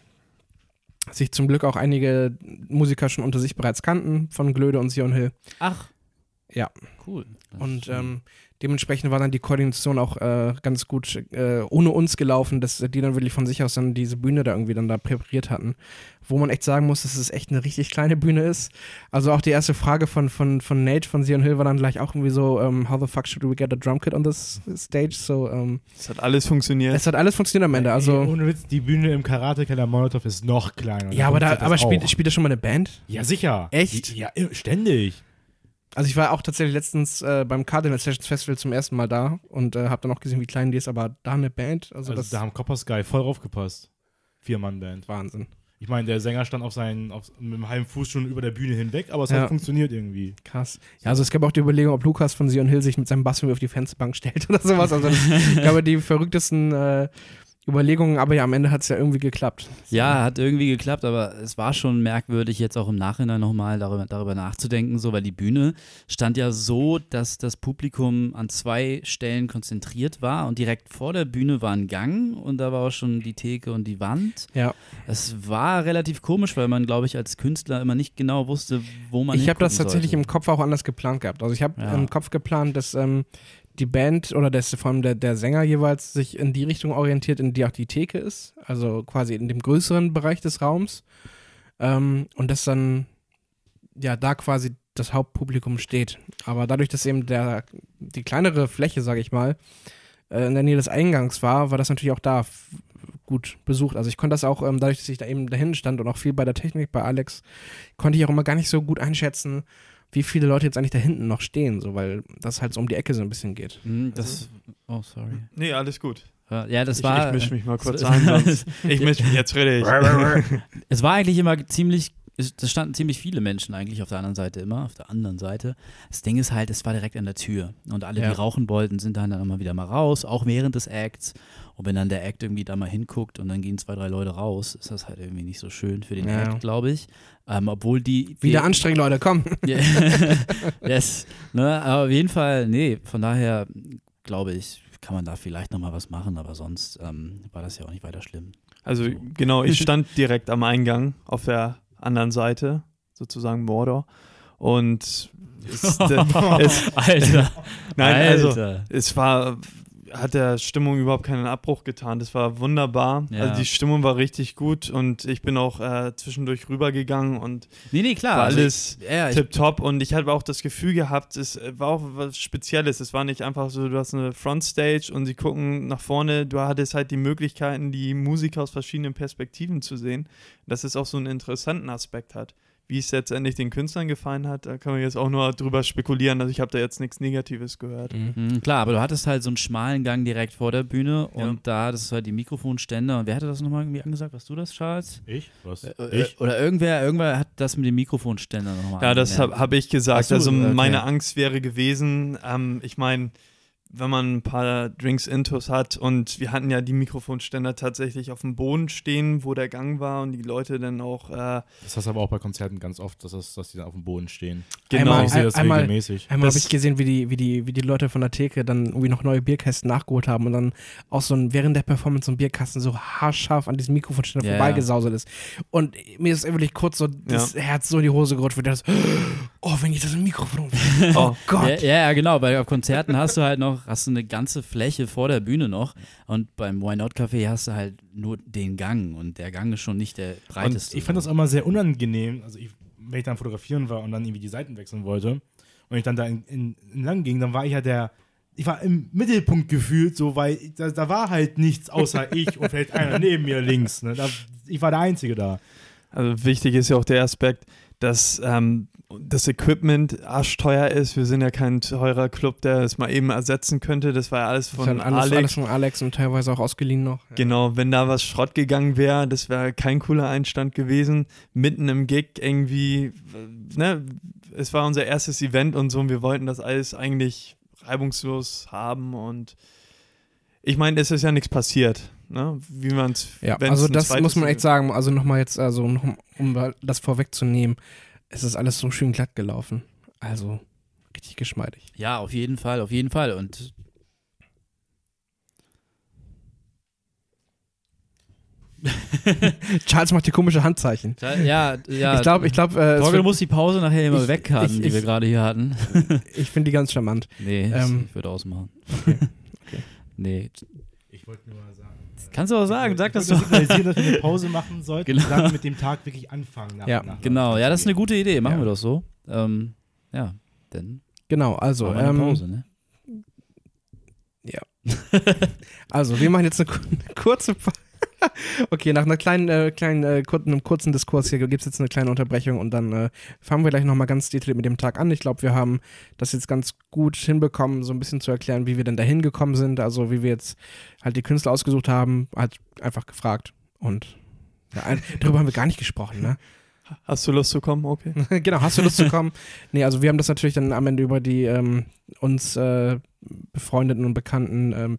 sich zum Glück auch einige Musiker schon unter sich bereits kannten, von Glöde und Sion Hill. Ach. Ja. Cool. Das Und schön. ähm, dementsprechend war dann die Koordination auch äh, ganz gut äh, ohne uns gelaufen, dass die dann wirklich von sich aus dann diese Bühne da irgendwie dann da präpariert hatten. Wo man echt sagen muss, dass es echt eine richtig kleine Bühne ist. Also auch die erste Frage von, von, von Nate von Sion Hill war dann gleich auch irgendwie so, ähm, how the fuck should we get a drum kit on this stage? So, ähm, Es hat alles funktioniert. es hat alles funktioniert am Ende. Also, Ey, ohne Witz, die Bühne im Karate-Keller Molotov ist noch kleiner. ja, aber, da, aber das spielt, spielt da schon mal eine Band? Ja, sicher. Echt? Ja, ständig. Also ich war auch tatsächlich letztens äh, beim Cardinal Sessions Festival zum ersten Mal da und äh, habe dann auch gesehen, wie klein die ist, aber da eine Band, also, Also, da haben Copper Sky voll aufgepasst. Vier-Mann-Band. Wahnsinn. Ich meine, der Sänger stand auf seinen, auf, mit dem halben Fuß schon über der Bühne hinweg, aber es Ja. hat funktioniert irgendwie. Krass. Ja, also es gab auch die Überlegung, ob Lukas von Sion Hill sich mit seinem Bass irgendwie auf die Fensterbank stellt oder sowas. Also ich glaube, die verrücktesten äh, Überlegungen, aber ja, am Ende hat es ja irgendwie geklappt. Ja, hat irgendwie geklappt, aber es war schon merkwürdig, jetzt auch im Nachhinein nochmal darüber, darüber nachzudenken, so, weil die Bühne stand ja so, dass das Publikum an zwei Stellen konzentriert war und direkt vor der Bühne war ein Gang und da war auch schon die Theke und die Wand. Ja. Es war relativ komisch, weil man, glaube ich, als Künstler immer nicht genau wusste, wo man Ich habe das tatsächlich sollte. im Kopf auch anders geplant gehabt. Also ich habe Ja. im Kopf geplant, dass ähm, die Band oder das, vor allem der, der Sänger jeweils sich in die Richtung orientiert, in die auch die Theke ist. Also quasi in dem größeren Bereich des Raums. Ähm, und dass dann ja da quasi das Hauptpublikum steht. Aber dadurch, dass eben der, die kleinere Fläche, sage ich mal, äh, in der Nähe des Eingangs war, war das natürlich auch da gut besucht. Also ich konnte das auch, ähm, dadurch, dass ich da eben dahin stand und auch viel bei der Technik bei Alex, konnte ich auch immer gar nicht so gut einschätzen, wie viele Leute jetzt eigentlich da hinten noch stehen, so, weil das halt so um die Ecke so ein bisschen geht. Hm, Das, oh, sorry. Nee, alles gut. Ja, das ich, war. ich misch mich mal kurz sonst. Ich misch mich jetzt richtig. Es war eigentlich immer ziemlich, es es standen ziemlich viele Menschen eigentlich auf der anderen Seite immer, auf der anderen Seite. Das Ding ist halt, es war direkt an der Tür. Und alle, Ja. die rauchen wollten, sind dann, dann immer wieder mal raus, auch während des Acts. Und wenn dann der Act irgendwie da mal hinguckt und dann gehen zwei, drei Leute raus, ist das halt irgendwie nicht so schön für den Ja. Act, glaube ich. Ähm, obwohl die. Wieder die, anstrengend, Leute, komm. Ja. yes. Ne, aber auf jeden Fall, nee, von daher glaube ich, kann man da vielleicht nochmal was machen, aber sonst ähm, war das ja auch nicht weiter schlimm. Also genau, ich stand direkt am Eingang auf der anderen Seite, sozusagen Mordor. Und es, Alter. nein, also Alter. es war, hat der Stimmung überhaupt keinen Abbruch getan. Das war wunderbar. Ja. Also die Stimmung war richtig gut und ich bin auch äh, zwischendurch rübergegangen und Nee, nee, klar. war also alles ich, ja, tipptopp und ich habe auch das Gefühl gehabt, es war auch was Spezielles. Es war nicht einfach so, du hast eine Frontstage und sie gucken nach vorne. Du hattest halt die Möglichkeiten, die Musiker aus verschiedenen Perspektiven zu sehen. Dass es auch so einen interessanten Aspekt hat. Wie es letztendlich den Künstlern gefallen hat, da kann man jetzt auch nur drüber spekulieren. Also ich habe da jetzt nichts Negatives gehört. Mhm, klar, aber du hattest halt so einen schmalen Gang direkt vor der Bühne Ja. und da hattest du halt die Mikrofonständer. Und wer hatte das nochmal irgendwie angesagt? Warst du das, Charles? Ich? Was? Äh, ich? Oder irgendwer, irgendwer hat das mit den Mikrofonständern nochmal Ja, das habe hab ich gesagt. So, also okay. meine Angst wäre gewesen, ähm, ich meine, wenn man ein paar Drinks intus hat und wir hatten ja die Mikrofonständer tatsächlich auf dem Boden stehen, wo der Gang war und die Leute dann auch äh, Das hast du aber auch bei Konzerten ganz oft, dass, das, dass die dann auf dem Boden stehen. genau Einmal- ich sehe das einmal- regelmäßig. Einmal habe ich gesehen, wie die, wie, die, wie die Leute von der Theke dann irgendwie noch neue Bierkästen nachgeholt haben und dann auch so ein, während der Performance so ein Bierkasten so haarscharf an diesem Mikrofonständer Ja, vorbeigesauselt ist. Und mir ist wirklich kurz so das Herz so in die Hose gerutscht, weil das, oh, wenn ich das im Mikrofon. Oh Gott. Ja, ja, genau. Bei auf Konzerten hast du halt noch, hast du eine ganze Fläche vor der Bühne noch und beim Why Not Café hast du halt nur den Gang und der Gang ist schon nicht der Und breiteste. ich fand das auch mal sehr unangenehm, also ich, wenn ich dann fotografieren war und dann irgendwie die Seiten wechseln wollte und ich dann da in, in, in lang ging, dann war ich ja der, ich war im Mittelpunkt gefühlt, so, weil da, da war halt nichts außer ich und vielleicht einer neben mir links. Ne? Da, ich war der Einzige da. Also wichtig ist ja auch der Aspekt, dass ähm, das Equipment arschteuer ist. Wir sind ja kein teurer Club, der es mal eben ersetzen könnte. Das war ja alles Das von alles, Alex. alles von Alex und teilweise auch ausgeliehen noch. Ja. Genau, wenn da was Schrott gegangen wäre, das wäre kein cooler Einstand gewesen. Mitten im Gig irgendwie, ne, es war unser erstes Event und so und wir wollten das alles eigentlich reibungslos haben und ich meine, es ist ja nichts passiert, ne, wie man es, Ja, also das muss man echt sagen, also nochmal jetzt, also noch, um das vorwegzunehmen, es ist alles so schön glatt gelaufen. Also richtig geschmeidig. ja, auf jeden Fall, auf jeden Fall. Und Charles macht hier komische Handzeichen. ja, ja. ich glaube, ich glaube, äh, es Torge wird- muss die Pause nachher immer Ich- wegkarten, ich- die wir ich- gerade hier hatten. ich finde die ganz charmant. Nee, Ähm, ich würde ausmachen. Okay. Okay. Nee. Ich wollte nur mal sagen. Kannst du auch sagen, sag das ich doch. signalisieren, dass wir eine Pause machen sollten Genau. und dann mit dem Tag wirklich anfangen. Nach, Ja, nach, Genau, ja, das ist eine gute Idee. Machen Ja. wir doch so. Ähm, ja, dann Genau, also, eine ähm, Pause, ne? also wir machen jetzt eine, eine kurze Pa- Okay, nach einer kleinen, äh, kleinen äh, kur einem kurzen Diskurs hier gibt es jetzt eine kleine Unterbrechung und dann äh, fangen wir gleich nochmal ganz detailliert mit dem Tag an. Ich glaube, wir haben das jetzt ganz gut hinbekommen, so ein bisschen zu erklären, wie wir denn da hingekommen sind, also wie wir jetzt halt die Künstler ausgesucht haben, halt einfach gefragt und ja, ein, darüber haben wir gar nicht gesprochen, ne? Hast du Lust zu kommen? Okay. genau, hast du Lust zu kommen? Nee, also wir haben das natürlich dann am Ende über die ähm, uns äh, befreundeten und bekannten ähm,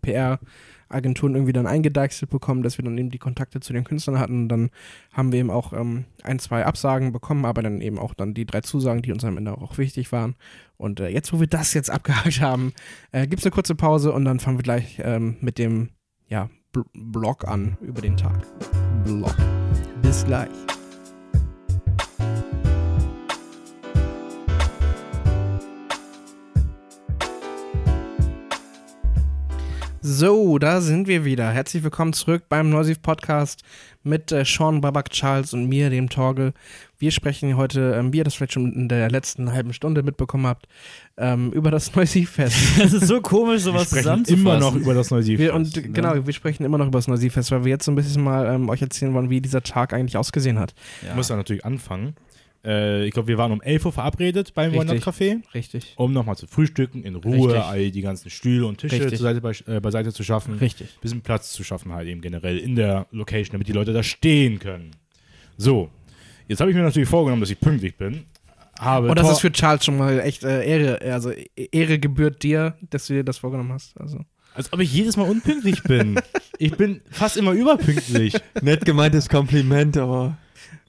PR-Agenturen irgendwie dann eingedeichselt bekommen, dass wir dann eben die Kontakte zu den Künstlern hatten. Und dann haben wir eben auch ähm, ein, zwei Absagen bekommen, aber dann eben auch dann die drei Zusagen, die uns am Ende auch wichtig waren. Und äh, jetzt, wo wir das jetzt abgehakt haben, äh, gibt es eine kurze Pause und dann fangen wir gleich ähm, mit dem ja, Bl Blog an über den Tag. Blog. Bis gleich. So, da sind wir wieder. Herzlich willkommen zurück beim Neusiv Podcast mit äh, Sean Babak Charles und mir, dem Torge. Wir sprechen heute, ähm, wie ihr das vielleicht schon in der letzten halben Stunde mitbekommen habt, ähm, über das Neusiv-Fest. Das ist so komisch, Wir sowas sprechen zusammenzufassen. immer noch über das wir, und genau, wir sprechen immer noch über das Neusiv-Fest, weil wir jetzt so ein bisschen mal ähm, euch erzählen wollen, wie dieser Tag eigentlich ausgesehen hat. Ja. Ich muss da natürlich anfangen. Äh, ich glaube, wir waren um 11 Uhr verabredet beim. One Café, Richtig. um nochmal zu frühstücken, in Ruhe, Richtig. all die ganzen Stühle und Tische Richtig. zur Seite, beisch- äh, beiseite zu schaffen. Richtig. bisschen Platz zu schaffen, halt eben generell in der Location, damit die Leute da stehen können. So, jetzt habe ich mir natürlich vorgenommen, dass ich pünktlich bin. Habe Und das Tor- ist für Charles schon mal echt äh, Ehre, also Ehre gebührt dir, dass du dir das vorgenommen hast. Also. als ob ich jedes Mal unpünktlich bin. ich bin fast immer überpünktlich. Nett gemeintes Kompliment, aber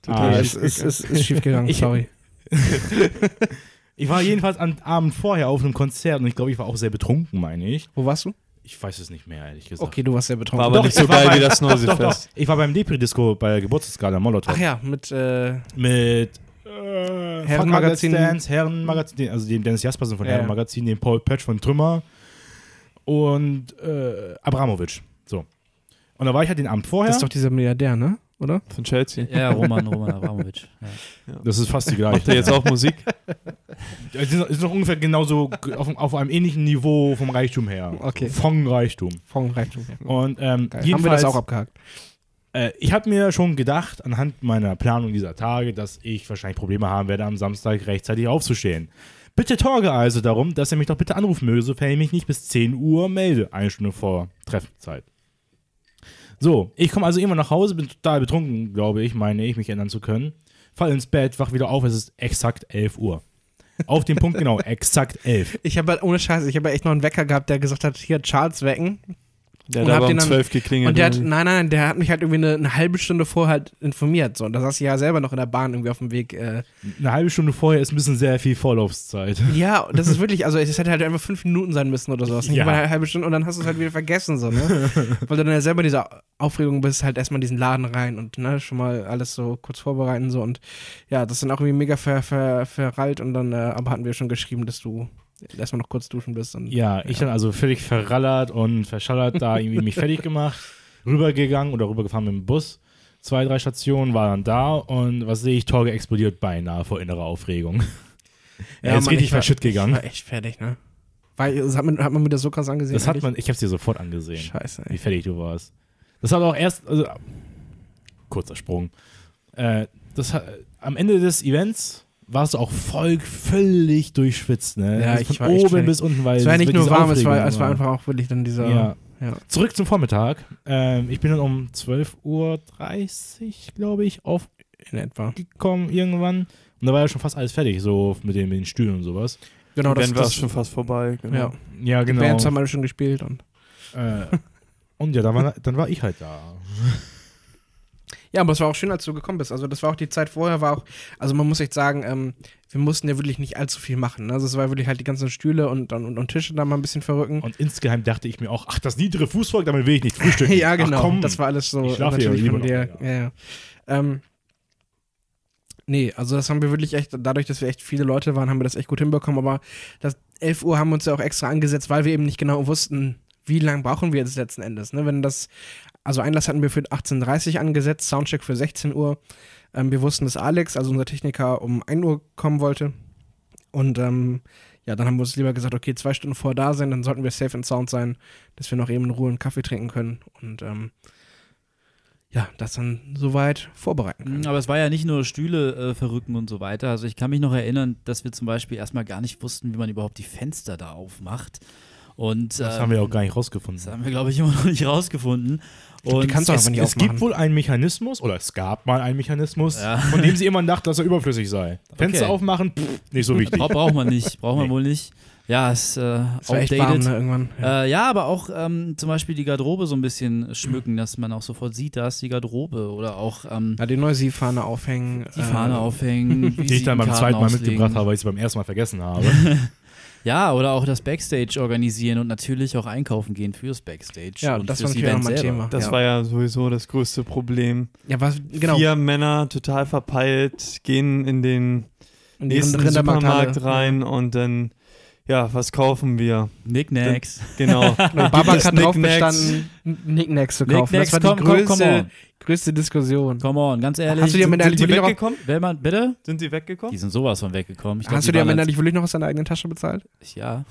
Ah, Ja, ich- es ist, ist, ist schief gegangen, Ich- sorry. Ich war jedenfalls am Abend vorher auf einem Konzert und ich glaube, ich war auch sehr betrunken, meine ich. Wo warst du? Ich weiß es nicht mehr, ehrlich gesagt. Okay, du warst sehr betrunken. war aber Doch, nicht so ich war geil bei- wie das Doch, doch. Neusiedfest. Ich war beim Depri-Disco bei der Geburtstagsgala Molotow. Ach ja, mit äh, Mit äh, Herrenmagazin. Dance, Herrenmagazin, also dem Dennis Jaspersen von Ja. Herrenmagazin, dem Paul Pötsch von Trümmer und äh, Abramovic. So. Und da war ich halt den Abend vorher. das ist doch dieser Milliardär, ne? Oder? Von Chelsea. Ja, Roman, Roman Abramovic. Ja. das ist fast die Macht gleiche. er jetzt auch Musik? Es ist ist noch ungefähr genauso auf, auf einem ähnlichen Niveau vom Reichtum her. Okay. Vom Reichtum. Von Reichtum. Und ähm, Geil. Haben wir jedenfalls, das auch abgehakt? äh, ich habe mir schon gedacht, anhand meiner Planung dieser Tage, dass ich wahrscheinlich Probleme haben werde, am Samstag rechtzeitig aufzustehen. Bitte Torge also darum, dass er mich doch bitte anrufen möge, sofern ich mich nicht bis 10 Uhr melde, eine Stunde vor Treffzeit. So, ich komme also immer nach Hause, bin total betrunken, glaube ich, meine ich, mich erinnern zu können. Fall ins Bett, wach wieder auf, es ist exakt 11 Uhr. Auf den Punkt genau, exakt elf. Ich habe halt, ohne Scheiße, ich habe echt noch einen Wecker gehabt, der gesagt hat, hier, Charles wecken. Der Und hat aber um dann- 12 geklingelt. Und der hat, oder? nein, nein, der hat mich halt irgendwie eine, eine halbe Stunde vorher halt informiert. So. Und da saß ich ja selber noch in der Bahn irgendwie auf dem Weg. Äh. Eine halbe Stunde vorher ist ein bisschen sehr viel Vorlaufzeit. Ja, das ist wirklich, also es hätte halt einfach fünf Minuten sein müssen oder sowas. Nicht Ja. eine halbe Stunde und dann hast du es halt wieder vergessen, so, ne? Weil du dann ja selber in dieser Aufregung bist, halt erstmal in diesen Laden rein und ne, schon mal alles so kurz vorbereiten so und ja, das ist dann auch irgendwie mega ver, ver, verrallt und dann, äh, aber hatten wir schon geschrieben, dass du erstmal noch kurz duschen bist. Und, Ja, ich dann also völlig verrallert und verschallert da irgendwie mich fertig gemacht, rübergegangen oder rübergefahren mit dem Bus. Zwei, drei Stationen war dann da und was sehe ich? Torge explodiert beinahe vor innerer Aufregung. er ist Mann, richtig ich verschütt Ich gegannger. war echt fertig, ne? Weil, das hat man, hat man mir das so krass angesehen? Das hat man, ich hab's dir sofort angesehen, Scheiße, wie ey. fertig du warst. Das hat auch erst, also, kurzer Sprung. Äh, das hat, am Ende des Events warst du auch voll, völlig durchschwitzt, ne? Ja, Also ich von war oben bis unten, weil Es war ja nicht nur warm, es war, es war einfach auch wirklich dann dieser. Ja. ja. Zurück zum Vormittag. Ähm, ich bin dann um 12.30 Uhr, glaube ich, In etwa. aufgekommen irgendwann. Und da war ja schon fast alles fertig, so mit den, mit den Stühlen und sowas. Genau, das, Dann war schon fast vorbei. Genau. Ja. Ja, Die genau. Bands haben alle schon gespielt und. äh, und ja, dann war, dann war ich halt da. Ja, aber es war auch schön, als du gekommen bist. Also das war auch die Zeit vorher, war auch, also man muss echt sagen, ähm, wir mussten ja wirklich nicht allzu viel machen. Ne? Also es war wirklich halt die ganzen Stühle und, und, und Tische da mal ein bisschen verrücken. Und insgeheim dachte ich mir auch, ach, das niedere Fußvolk, damit will ich nicht frühstücken. ja, genau. Ach, komm. das war alles so Ich schlafe natürlich von dir. noch, Ja, ja. Ähm, nee, also das haben wir wirklich echt, dadurch, dass wir echt viele Leute waren, haben wir das echt gut hinbekommen. Aber das 11 Uhr haben wir uns ja auch extra angesetzt, weil wir eben nicht genau wussten, wie lange brauchen wir jetzt letzten Endes. Ne? Wenn das, also Einlass hatten wir für 18.30 Uhr angesetzt, Soundcheck für 16 Uhr. Ähm, wir wussten, dass Alex, also unser Techniker, um 1 Uhr kommen wollte. Und ähm, ja, dann haben wir uns lieber gesagt, okay, zwei Stunden vor da sein, dann sollten wir safe and sound sein, dass wir noch eben in Ruhe einen Kaffee trinken können und ähm, ja, das dann soweit vorbereiten können. Aber es war ja nicht nur Stühle äh, verrücken und so weiter. Also ich kann mich noch erinnern, dass wir zum Beispiel erstmal gar nicht wussten, wie man überhaupt die Fenster da aufmacht. Und Das ähm, haben wir auch gar nicht rausgefunden. das haben wir, glaube ich, immer noch nicht rausgefunden. Und es, es gibt wohl einen Mechanismus, oder es gab mal einen Mechanismus, Ja. von dem sie immer dachten, dass er überflüssig sei. Fenster Okay. aufmachen, pff, nicht so wichtig. Bra braucht man nicht, braucht man Nee. wohl nicht. Ja, ist äh, echt warm, outdated. ne, irgendwann. Ja. Äh, ja, aber auch ähm, zum Beispiel die Garderobe so ein bisschen schmücken, dass man auch sofort sieht, da ist die Garderobe. Oder auch ähm, ja, die neue Sie-Fahne aufhängen. die Fahne äh, aufhängen. die ich dann beim zweiten Mal auslegen. mitgebracht habe, weil ich es beim ersten Mal vergessen habe. Ja, oder auch das Backstage organisieren und natürlich auch einkaufen gehen fürs Backstage. Ja, und das fürs war natürlich auch. Thema. Das ja. war ja sowieso das größte Problem. Ja, was, genau. Vier Männer total verpeilt, gehen in den in nächsten. Supermarkt rein und dann, ja, was kaufen wir? Knickknacks. Genau. Genau, Babak hat drauf bestanden, Knickknacks zu kaufen. Knickknacks, das war die komm, komm, größte, größte Diskussion. Come on, ganz ehrlich. Hast du dir am Ende Sind eigentlich die wirklich noch, weggekommen? Will man, bitte? Sind sie Die weggekommen? sind sowas von weggekommen. Ich glaub, hast du die dir am Ende eigentlich wirklich noch aus deiner eigenen Tasche bezahlt? Ja,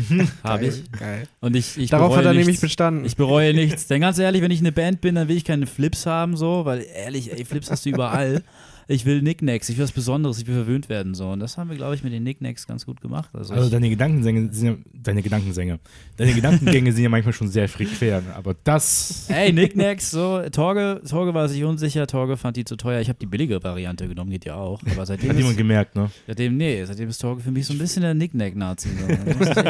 habe ich. Geil. Und ich, ich Darauf hat er nichts. nämlich bestanden. Ich bereue nichts. Denn ganz ehrlich, wenn ich eine Band bin, dann will ich keine Flips haben, so, weil ehrlich, ey, Flips hast du überall. Ich will Knickknacks, ich will was Besonderes, ich will verwöhnt werden, so. Und das haben wir, glaube ich, mit den Knickknacks ganz gut gemacht. Also, Also deine Gedankensänge sind ja, deine Gedankensänge, deine Gedankengänge sind ja manchmal schon sehr frequent, aber das, Ey, Knickknacks, so, Torge, Torge war sich unsicher, Torge fand die zu teuer. Ich habe die billige Variante genommen, geht ja auch. Aber seitdem, hat jemand gemerkt, ne? seitdem, nee, seitdem ist Torge für mich so ein bisschen der Knickknack-Nazi. So. Ich.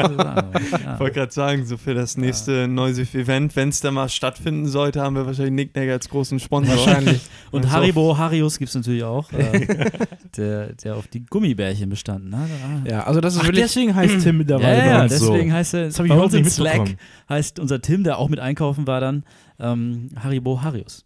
Ja. Wollte gerade sagen, so für das nächste Noisy-Event, wenn es da mal stattfinden sollte, haben wir wahrscheinlich Nick Nagger als großen Sponsor. Wahrscheinlich. Und So. Haribo, Harius gibt es natürlich auch, äh, der, der auf die Gummibärchen bestanden hat. Ah. Ja, also das ist Ach, wirklich. deswegen heißt Tim mittlerweile ja, ja deswegen so. heißt er, Das habe ich bei uns in Slack heißt unser Tim, der auch mit einkaufen war dann, ähm, Haribo Harius.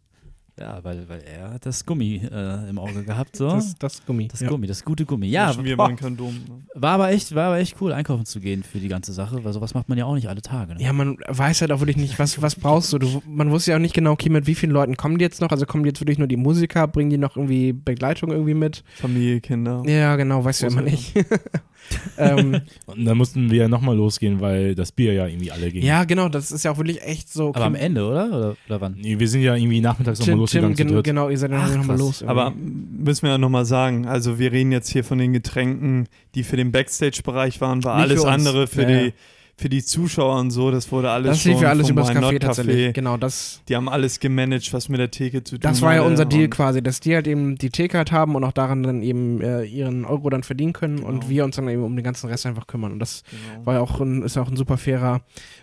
Ja, weil, weil er hat das Gummi äh, im Auge gehabt, so. Das, das Gummi. Das ja. Gummi, das gute Gummi. Ja, wieder boah, mal ein Kondom. ne? war aber echt, war aber echt cool, einkaufen zu gehen für die ganze Sache, weil sowas macht man ja auch nicht alle Tage. Ne? Ja, man weiß halt auch wirklich nicht, was, was brauchst du. du. Man wusste ja auch nicht genau, okay, mit wie vielen Leuten kommen die jetzt noch? Also kommen die jetzt wirklich nur die Musiker, bringen die noch irgendwie Begleitung irgendwie mit? Familie, Kinder. Ja, genau, weißt du ja immer nicht. ähm, Und dann mussten wir nochmal losgehen, weil das Bier ja irgendwie alle ging. ja, genau, das ist ja auch wirklich echt so. Aber am Ende, oder? Oder, oder wann? Nee, Wir sind ja irgendwie nachmittags nochmal losgegangen Tim, zu gen, dritt. genau, ihr seid dann nochmal los. irgendwie. Aber müssen wir ja nochmal sagen, also wir reden jetzt hier von den Getränken, die für den Backstage-Bereich waren, war Nicht alles andere für Ja, ja. Für die Zuschauer und so, das wurde alles Das lief ja alles Why Not Café tatsächlich. Genau, das, Die haben alles gemanagt, was mit der Theke zu tun das war ja unser Deal und- quasi, dass die halt eben die Theke halt haben und auch daran dann eben äh, ihren Euro dann verdienen können und Genau. wir uns dann eben um den ganzen Rest einfach kümmern. Und das Genau. war ja auch ein, ist ja auch ein super fairer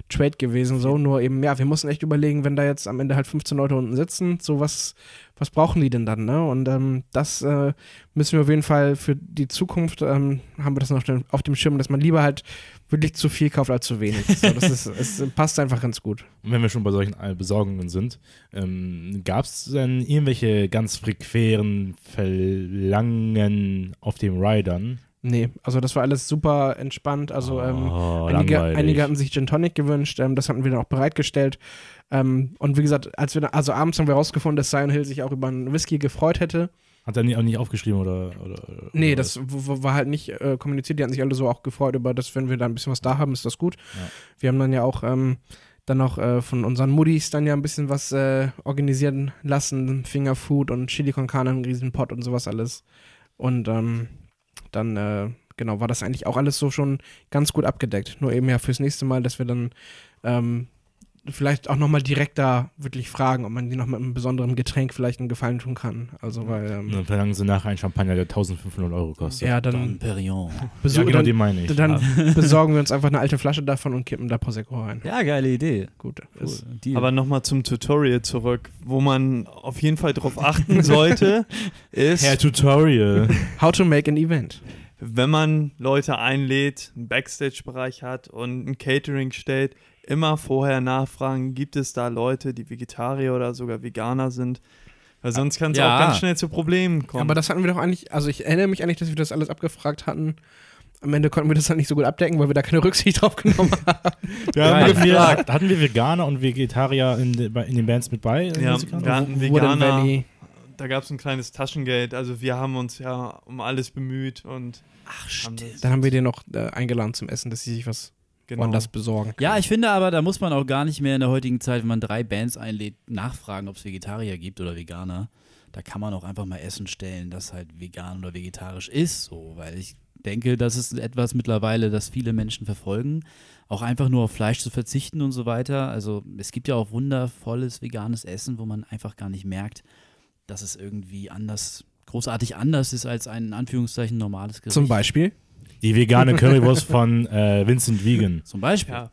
Trade gewesen. So, nur eben, ja, wir mussten echt überlegen, wenn da jetzt am Ende halt 15 Leute unten sitzen, so was, was brauchen die denn dann, ne? Und ähm, das äh, müssen wir auf jeden Fall für die Zukunft, ähm, haben wir das noch den- auf dem Schirm, dass man lieber halt wirklich zu viel kauft als zu wenig. So, das ist, es passt einfach ganz gut. Und wenn wir schon bei solchen Besorgungen sind, ähm, gab es denn irgendwelche ganz frequeren Verlangen auf dem Ridern? Nee, also das war alles super entspannt. Also ähm, oh, einige, langweilig. einige hatten sich Gin Tonic gewünscht, ähm, das hatten wir dann auch bereitgestellt. Ähm, und wie gesagt, als wir dann, also abends haben wir rausgefunden, dass Sion Hill sich auch über einen Whisky gefreut hätte. Hat er nie- auch nicht aufgeschrieben oder? oder Nee, oder das w- w- war halt nicht äh, kommuniziert. Die hatten sich alle so auch gefreut über das, wenn wir da ein bisschen was da haben, ist das gut. Ja. Wir haben dann ja auch ähm, dann noch äh, von unseren Muddis dann ja ein bisschen was äh, organisieren lassen. Fingerfood und Chili con Carne, einen riesen Pot und sowas alles. Und ähm, dann, äh, genau, war das eigentlich auch alles so schon ganz gut abgedeckt. Nur eben ja fürs nächste Mal, dass wir dann ähm, vielleicht auch nochmal direkt da wirklich fragen, ob man die noch mit einem besonderen Getränk vielleicht einen Gefallen tun kann. Also, weil, ähm, dann verlangen sie nachher einen Champagner, der 1500 Euro kostet. ja, Dann Perignon. besuch- ja genau, dann, den meine ich. dann besorgen wir uns einfach eine alte Flasche davon und kippen da Prosecco rein. Ja, geile Idee. Gut. Cool. Ist. Aber nochmal zum Tutorial zurück, wo man auf jeden Fall drauf achten sollte, ist, Herr Tutorial. how to make an event. wenn man Leute einlädt, einen Backstage-Bereich hat und ein Catering stellt, immer vorher nachfragen, gibt es da Leute, die Vegetarier oder sogar Veganer sind? Weil sonst kann es Ja. auch ganz schnell zu Problemen kommen. Aber das hatten wir doch eigentlich, also ich erinnere mich eigentlich, dass wir das alles abgefragt hatten. Am Ende konnten wir das dann nicht so gut abdecken, weil wir da keine Rücksicht drauf genommen haben. Ja, Geil. hatten, wir, hatten wir Veganer und Vegetarier in, in den Bands mit bei? Ja, Musikern? wir hatten Veganer, da gab es ein kleines Taschengeld, also wir haben uns ja um alles bemüht und Ach, stimmt. Dann haben wir den noch äh, eingeladen zum Essen, dass sie sich was genau. woanders besorgen. Ja, ich finde aber, da muss man auch gar nicht mehr in der heutigen Zeit, wenn man drei Bands einlädt, nachfragen, ob es Vegetarier gibt oder Veganer. Da kann man auch einfach mal Essen stellen, das halt vegan oder vegetarisch ist, so, weil ich denke, das ist etwas mittlerweile, das viele Menschen verfolgen, auch einfach nur auf Fleisch zu verzichten und so weiter. Also es gibt ja auch wundervolles veganes Essen, wo man einfach gar nicht merkt, dass es irgendwie anders, großartig anders ist als ein in Anführungszeichen normales Gericht. Zum Beispiel. Die vegane Currywurst von äh, Vincent Vegan. Zum Beispiel. Ja,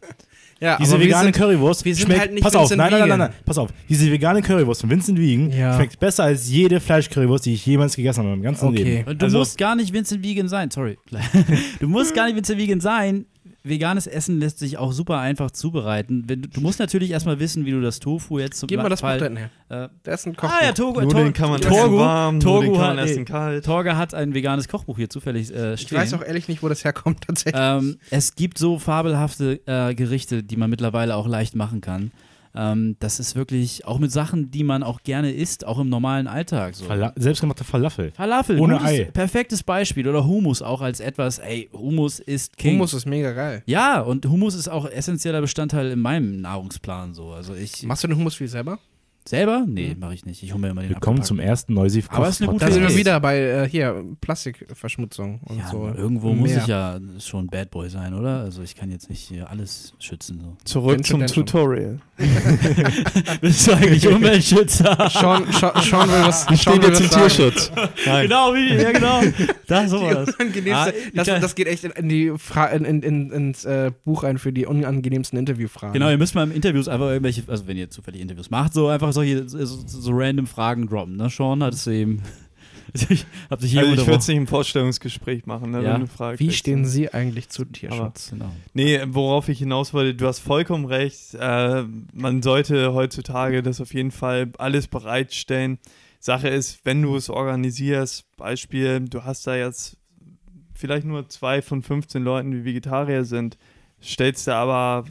Ja, Diese aber wir vegane sind- Currywurst wir sind schmeckt. halt nicht pass auf, nein, nein, nein, nein, nein, pass auf. Diese vegane Currywurst von Vincent Vegan Ja. schmeckt besser als jede Fleischcurrywurst, die ich jemals gegessen habe in meinem ganzen Okay. Leben. Und du Also- musst gar nicht Vincent Vegan sein, sorry. du musst gar nicht Vincent Vegan sein. Veganes Essen lässt sich auch super einfach zubereiten. Du musst natürlich erstmal wissen, wie du das Tofu jetzt zum Gib mal das Buch Fall, da hinten her. äh, Da ist ein Kochbuch. Ah ja, Togo, Nudeln Tor, kann man Torgu, essen warm, Torgu Nudeln kann man hat, essen kalt. Torge hat ein veganes Kochbuch hier zufällig äh, ich stehen. weiß auch ehrlich nicht, wo das herkommt tatsächlich. Ähm, es gibt so fabelhafte äh, Gerichte, die man mittlerweile auch leicht machen kann. Ähm, das ist wirklich auch mit Sachen, die man auch gerne isst, auch im normalen Alltag. So. Fala selbstgemachte Falafel. Falafel, Ohne gutes, Ei. perfektes Beispiel. Oder Hummus auch als etwas, ey, Hummus ist King. Hummus ist mega geil. Ja, und Hummus ist auch essentieller Bestandteil in meinem Nahrungsplan so. Also ich Machst du den Hummus viel selber? Selber? Nee, mache ich nicht. Ich hole mir immer den Willkommen zum ersten Neusief Aber ist eine gute Da sind wir wieder bei äh, hier Plastikverschmutzung und ja, so. irgendwo muss ich ja schon Bad Boy sein, oder? Also ich kann jetzt nicht hier alles schützen. So. Zurück zum. Tutorial. Bist du eigentlich Umweltschützer? Sean, Sean, Sean will was. Steht will jetzt im. Tierschutz. Nein. genau, wie, ja genau. Da so war das. Unangenehmste, Ah, ich das, das geht echt in, in die Fra in, in, in, ins äh, Buch ein für die unangenehmsten Interviewfragen. Genau, ihr müsst mal im Interviews einfach irgendwelche, also wenn ihr zufällig Interviews macht, so einfach solche so, so, so random Fragen droppen. Ne? Sean hat es eben. ich hier Also ich würde es nicht im Vorstellungsgespräch machen, ne, Ja. wenn du fragst. Wie stehen Sie eigentlich zu Aber- Tierschutz? Genau. Nee, worauf ich hinaus wollte, du hast vollkommen recht. Äh, man sollte heutzutage das auf jeden Fall alles bereitstellen. Sache ist, wenn du es organisierst, Beispiel, du hast da jetzt vielleicht nur zwei von 15 Leuten, die Vegetarier sind, stellst du aber,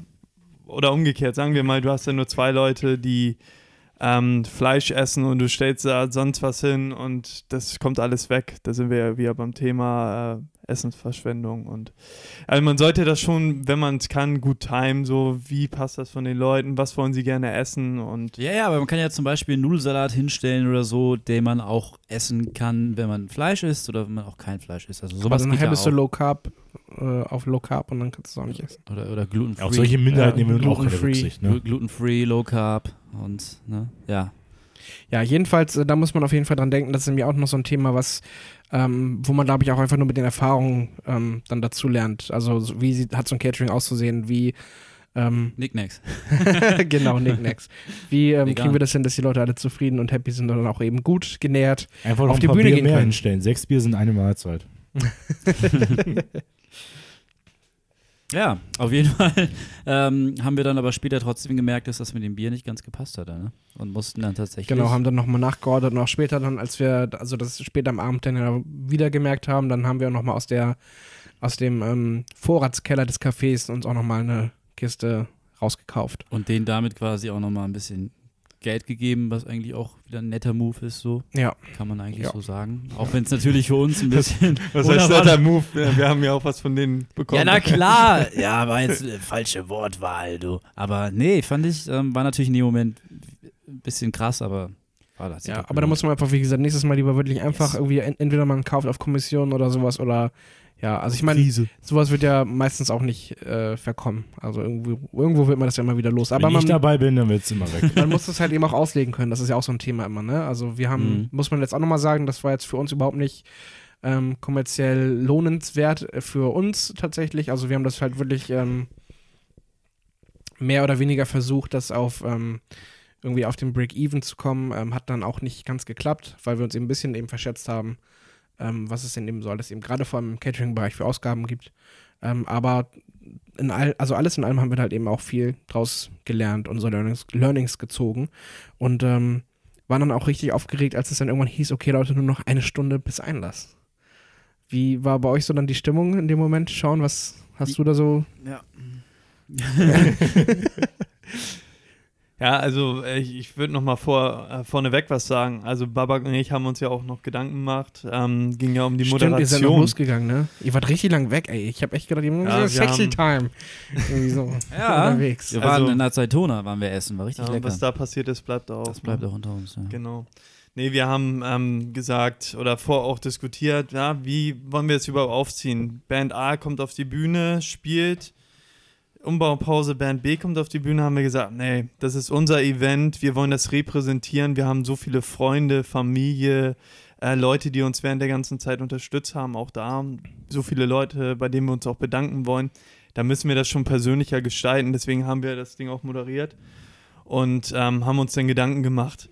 oder umgekehrt, sagen wir mal, du hast da nur zwei Leute, die ähm, Fleisch essen und du stellst da sonst was hin und das kommt alles weg. Da sind wir ja wieder beim Thema äh, Essensverschwendung und also man sollte das schon, wenn man es kann, gut timen, so wie passt das von den Leuten, was wollen sie gerne essen und Ja, ja, aber man kann ja zum Beispiel einen Nudelsalat hinstellen oder so, den man auch essen kann, wenn man Fleisch isst oder wenn man auch kein Fleisch isst. Also Aber sowas dann geht ja bist du. Low Carb äh, auf Low Carb und dann kannst du es auch nicht essen. Oder, oder gluten-free. Auf solche Minderheiten Ja, nehmen wir nun auch keine gluten-free. Rücksicht. Ne? Glu- Gluten-free, Low Carb und, ne, ja. Ja, jedenfalls, äh, da muss man auf jeden Fall dran denken, das ist nämlich auch noch so ein Thema, was, ähm, wo man, glaube ich, auch einfach nur mit den Erfahrungen ähm, dann dazu lernt. Also, so wie sie, hat so ein Catering auszusehen, wie, ähm, Nicknacks. genau, Nicknacks. Wie ähm, kriegen wir das hin, dass die Leute alle zufrieden und happy sind und dann auch eben gut genährt? Einfach noch auf ein die paar Bühne Bier gehen mehr können. hinstellen. Sechs Bier sind eine Mahlzeit. Ja, auf jeden Fall ähm, haben wir dann aber später trotzdem gemerkt, dass das mit dem Bier nicht ganz gepasst hat. Ne? Und mussten dann tatsächlich. Genau, haben dann nochmal nachgeordert und auch später dann, als wir, also das später am Abend dann ja wieder gemerkt haben, dann haben wir nochmal aus der, aus dem ähm, Vorratskeller des Cafés uns auch nochmal eine Kiste rausgekauft. und denen damit quasi auch nochmal ein bisschen Geld gegeben, was eigentlich auch wieder ein netter Move ist, so Ja, kann man eigentlich Ja. so sagen. Auch wenn es natürlich für uns ein bisschen. was heißt der Move? Wir haben ja auch was von denen bekommen. Ja, na klar. Ja, war jetzt eine falsche Wortwahl, du. Aber nee, fand ich, ähm, war natürlich in dem Moment ein bisschen krass, aber war das. ja aber da muss man einfach, wie gesagt, nächstes Mal lieber wirklich einfach Yes. irgendwie, en- entweder man kauft auf Kommission oder sowas oder, ja, also ich meine, sowas wird ja meistens auch nicht äh, verkommen. Also irgendwo, irgendwo wird man das ja immer wieder los. Aber Wenn man, ich dabei bin, dann wird es immer weg. man muss das halt eben auch auslegen können. Das ist ja auch so ein Thema immer, ne? Also wir haben, Mhm. muss man jetzt auch nochmal sagen, das war jetzt für uns überhaupt nicht ähm, kommerziell lohnenswert äh, für uns tatsächlich. Also wir haben das halt wirklich ähm, mehr oder weniger versucht, das auf ähm, irgendwie auf den Break-Even zu kommen. Ähm, hat dann auch nicht ganz geklappt, weil wir uns eben ein bisschen eben verschätzt haben, ähm, was es denn eben soll, dass eben gerade vor allem im Catering-Bereich für Ausgaben gibt. Ähm, aber in all, also alles in allem haben wir halt eben auch viel draus gelernt, unsere Learnings, Learnings gezogen und ähm, waren dann auch richtig aufgeregt, als es dann irgendwann hieß, okay Leute, nur noch eine Stunde bis Einlass. Wie war bei euch so dann die Stimmung in dem Moment? Schauen, was hast du da so? Ja. Ja, also äh, ich, ich würde noch mal vor, äh, vorneweg was sagen. Also Babak und ich haben uns ja auch noch Gedanken gemacht. Ähm, ging ja um die Stimmt, ihr seid noch Moderation. losgegangen, ne? Ihr wart richtig lang weg, ey. Ich habe echt gedacht, ihr Ja, ja, wir sexy haben- time. Irgendwie so Ja. unterwegs. Wir waren Also- in der Zeitona, waren wir essen, war richtig Ja, lecker. was da passiert ist, bleibt auch. das bleibt ne? auch unter uns. Ja. Genau. Nee, wir haben ähm, gesagt oder vor auch diskutiert, ja, wie wollen wir jetzt überhaupt aufziehen? Band A kommt auf die Bühne, spielt, Umbaupause, Band B kommt auf die Bühne, haben wir gesagt, nee, das ist unser Event, wir wollen das repräsentieren, wir haben so viele Freunde, Familie, äh, Leute, die uns während der ganzen Zeit unterstützt haben, auch da, so viele Leute, bei denen wir uns auch bedanken wollen. Da müssen wir das schon persönlicher gestalten, deswegen haben wir das Ding auch moderiert und ähm, haben uns dann Gedanken gemacht,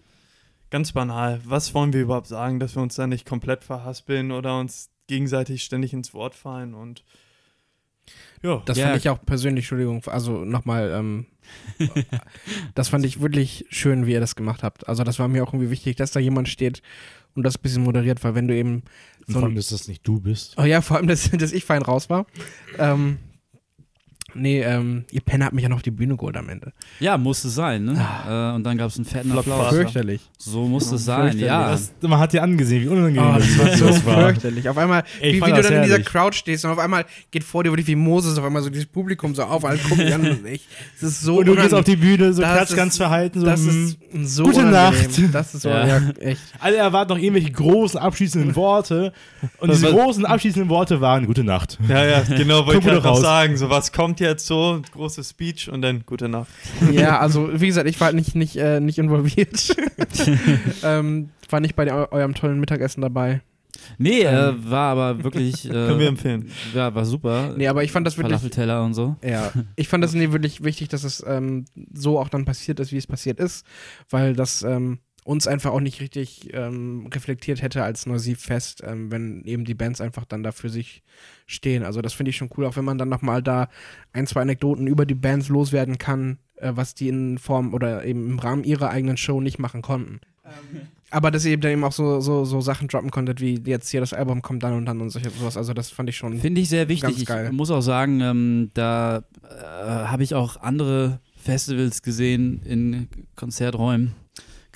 Ganz banal. Was wollen wir überhaupt sagen, dass wir uns da nicht komplett verhaspeln oder uns gegenseitig ständig ins Wort fallen und ja. Das Ja. fand ich auch persönlich, Entschuldigung, also nochmal, ähm, das fand ich wirklich schön, wie ihr das gemacht habt. Also das war mir auch irgendwie wichtig, dass da jemand steht und das ein bisschen moderiert, weil wenn du eben Und so vor allem, dass das nicht du bist. Oh ja, vor allem, dass, dass ich fein raus war. Ähm, nee, ähm, ihr Penner hat mich ja noch auf die Bühne geholt am Ende. Ja, musste sein, ne? Äh, und dann gab es einen fetten. Applaus. Fürchterlich. So musste es sein, ja. Das, man hat dir angesehen, wie unangenehm Oh, das war das, so das war. fürchterlich. Auf einmal, Ey, wie, wie du dann in dieser herrlich. Crowd stehst und auf einmal geht vor dir wirklich wie Moses auf einmal so dieses Publikum so auf, alle gucken dich an und ich, das ist so Und du gehst auf die Bühne, so klatsch ganz verhalten, so das mm. ist so Gute unangenehm. Nacht. Das ist so, Ja. ja, echt. Alle erwarten noch irgendwelche großen abschließenden Worte. Und diese großen abschließenden Worte waren Gute Nacht. Ja, ja, genau, wollte ich gerade sagen. So, was kommt jetzt so? Große Speech und dann gute Nacht. Ja, also wie gesagt, ich war halt nicht, nicht, äh, nicht involviert. ähm, war nicht bei eu eurem tollen Mittagessen dabei. Nee, äh, war aber wirklich. Äh, Können wir empfehlen. Ja, war super. Nee, aber ich fand das wirklich. Falafelteller und so. Ja, ich fand das nee, wirklich wichtig, dass es ähm, so auch dann passiert ist, wie es passiert ist, weil das ähm, uns einfach auch nicht richtig ähm, reflektiert hätte als Neusivfest, ähm, wenn eben die Bands einfach dann da für sich stehen. Also das finde ich schon cool, auch wenn man dann nochmal da ein, zwei Anekdoten über die Bands loswerden kann, äh, was die in Form oder eben im Rahmen ihrer eigenen Show nicht machen konnten. Aber dass ihr eben dann eben auch so, so, so Sachen droppen konntet, wie jetzt hier das Album kommt dann und dann und solche sowas. Also das fand ich schon. Finde ich sehr wichtig. Ganz geil. Ich muss auch sagen, ähm, da äh, habe ich auch andere Festivals gesehen in Konzerträumen.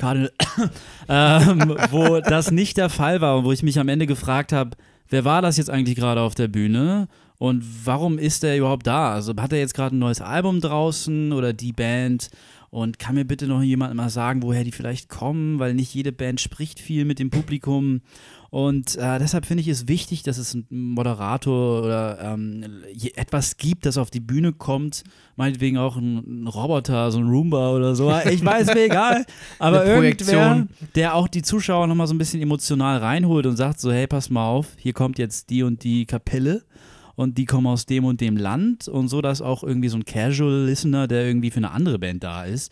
Cardinal, ähm, wo das nicht der Fall war und wo ich mich am Ende gefragt habe, wer war das jetzt eigentlich gerade auf der Bühne und warum ist er überhaupt da? Also hat er jetzt gerade ein neues Album draußen oder die Band? Und kann mir bitte noch jemand mal sagen, woher die vielleicht kommen, weil nicht jede Band spricht viel mit dem Publikum. Und äh, deshalb finde ich es wichtig, dass es einen Moderator oder ähm, etwas gibt, das auf die Bühne kommt. Meinetwegen auch ein, ein Roboter, so ein Roomba oder so. Ich weiß, mir egal. Aber irgendwer, Projektion. der auch die Zuschauer nochmal so ein bisschen emotional reinholt und sagt so, hey, pass mal auf, hier kommt jetzt die und die Kapelle und die kommen aus dem und dem Land und so, dass auch irgendwie so ein Casual Listener, der irgendwie für eine andere Band da ist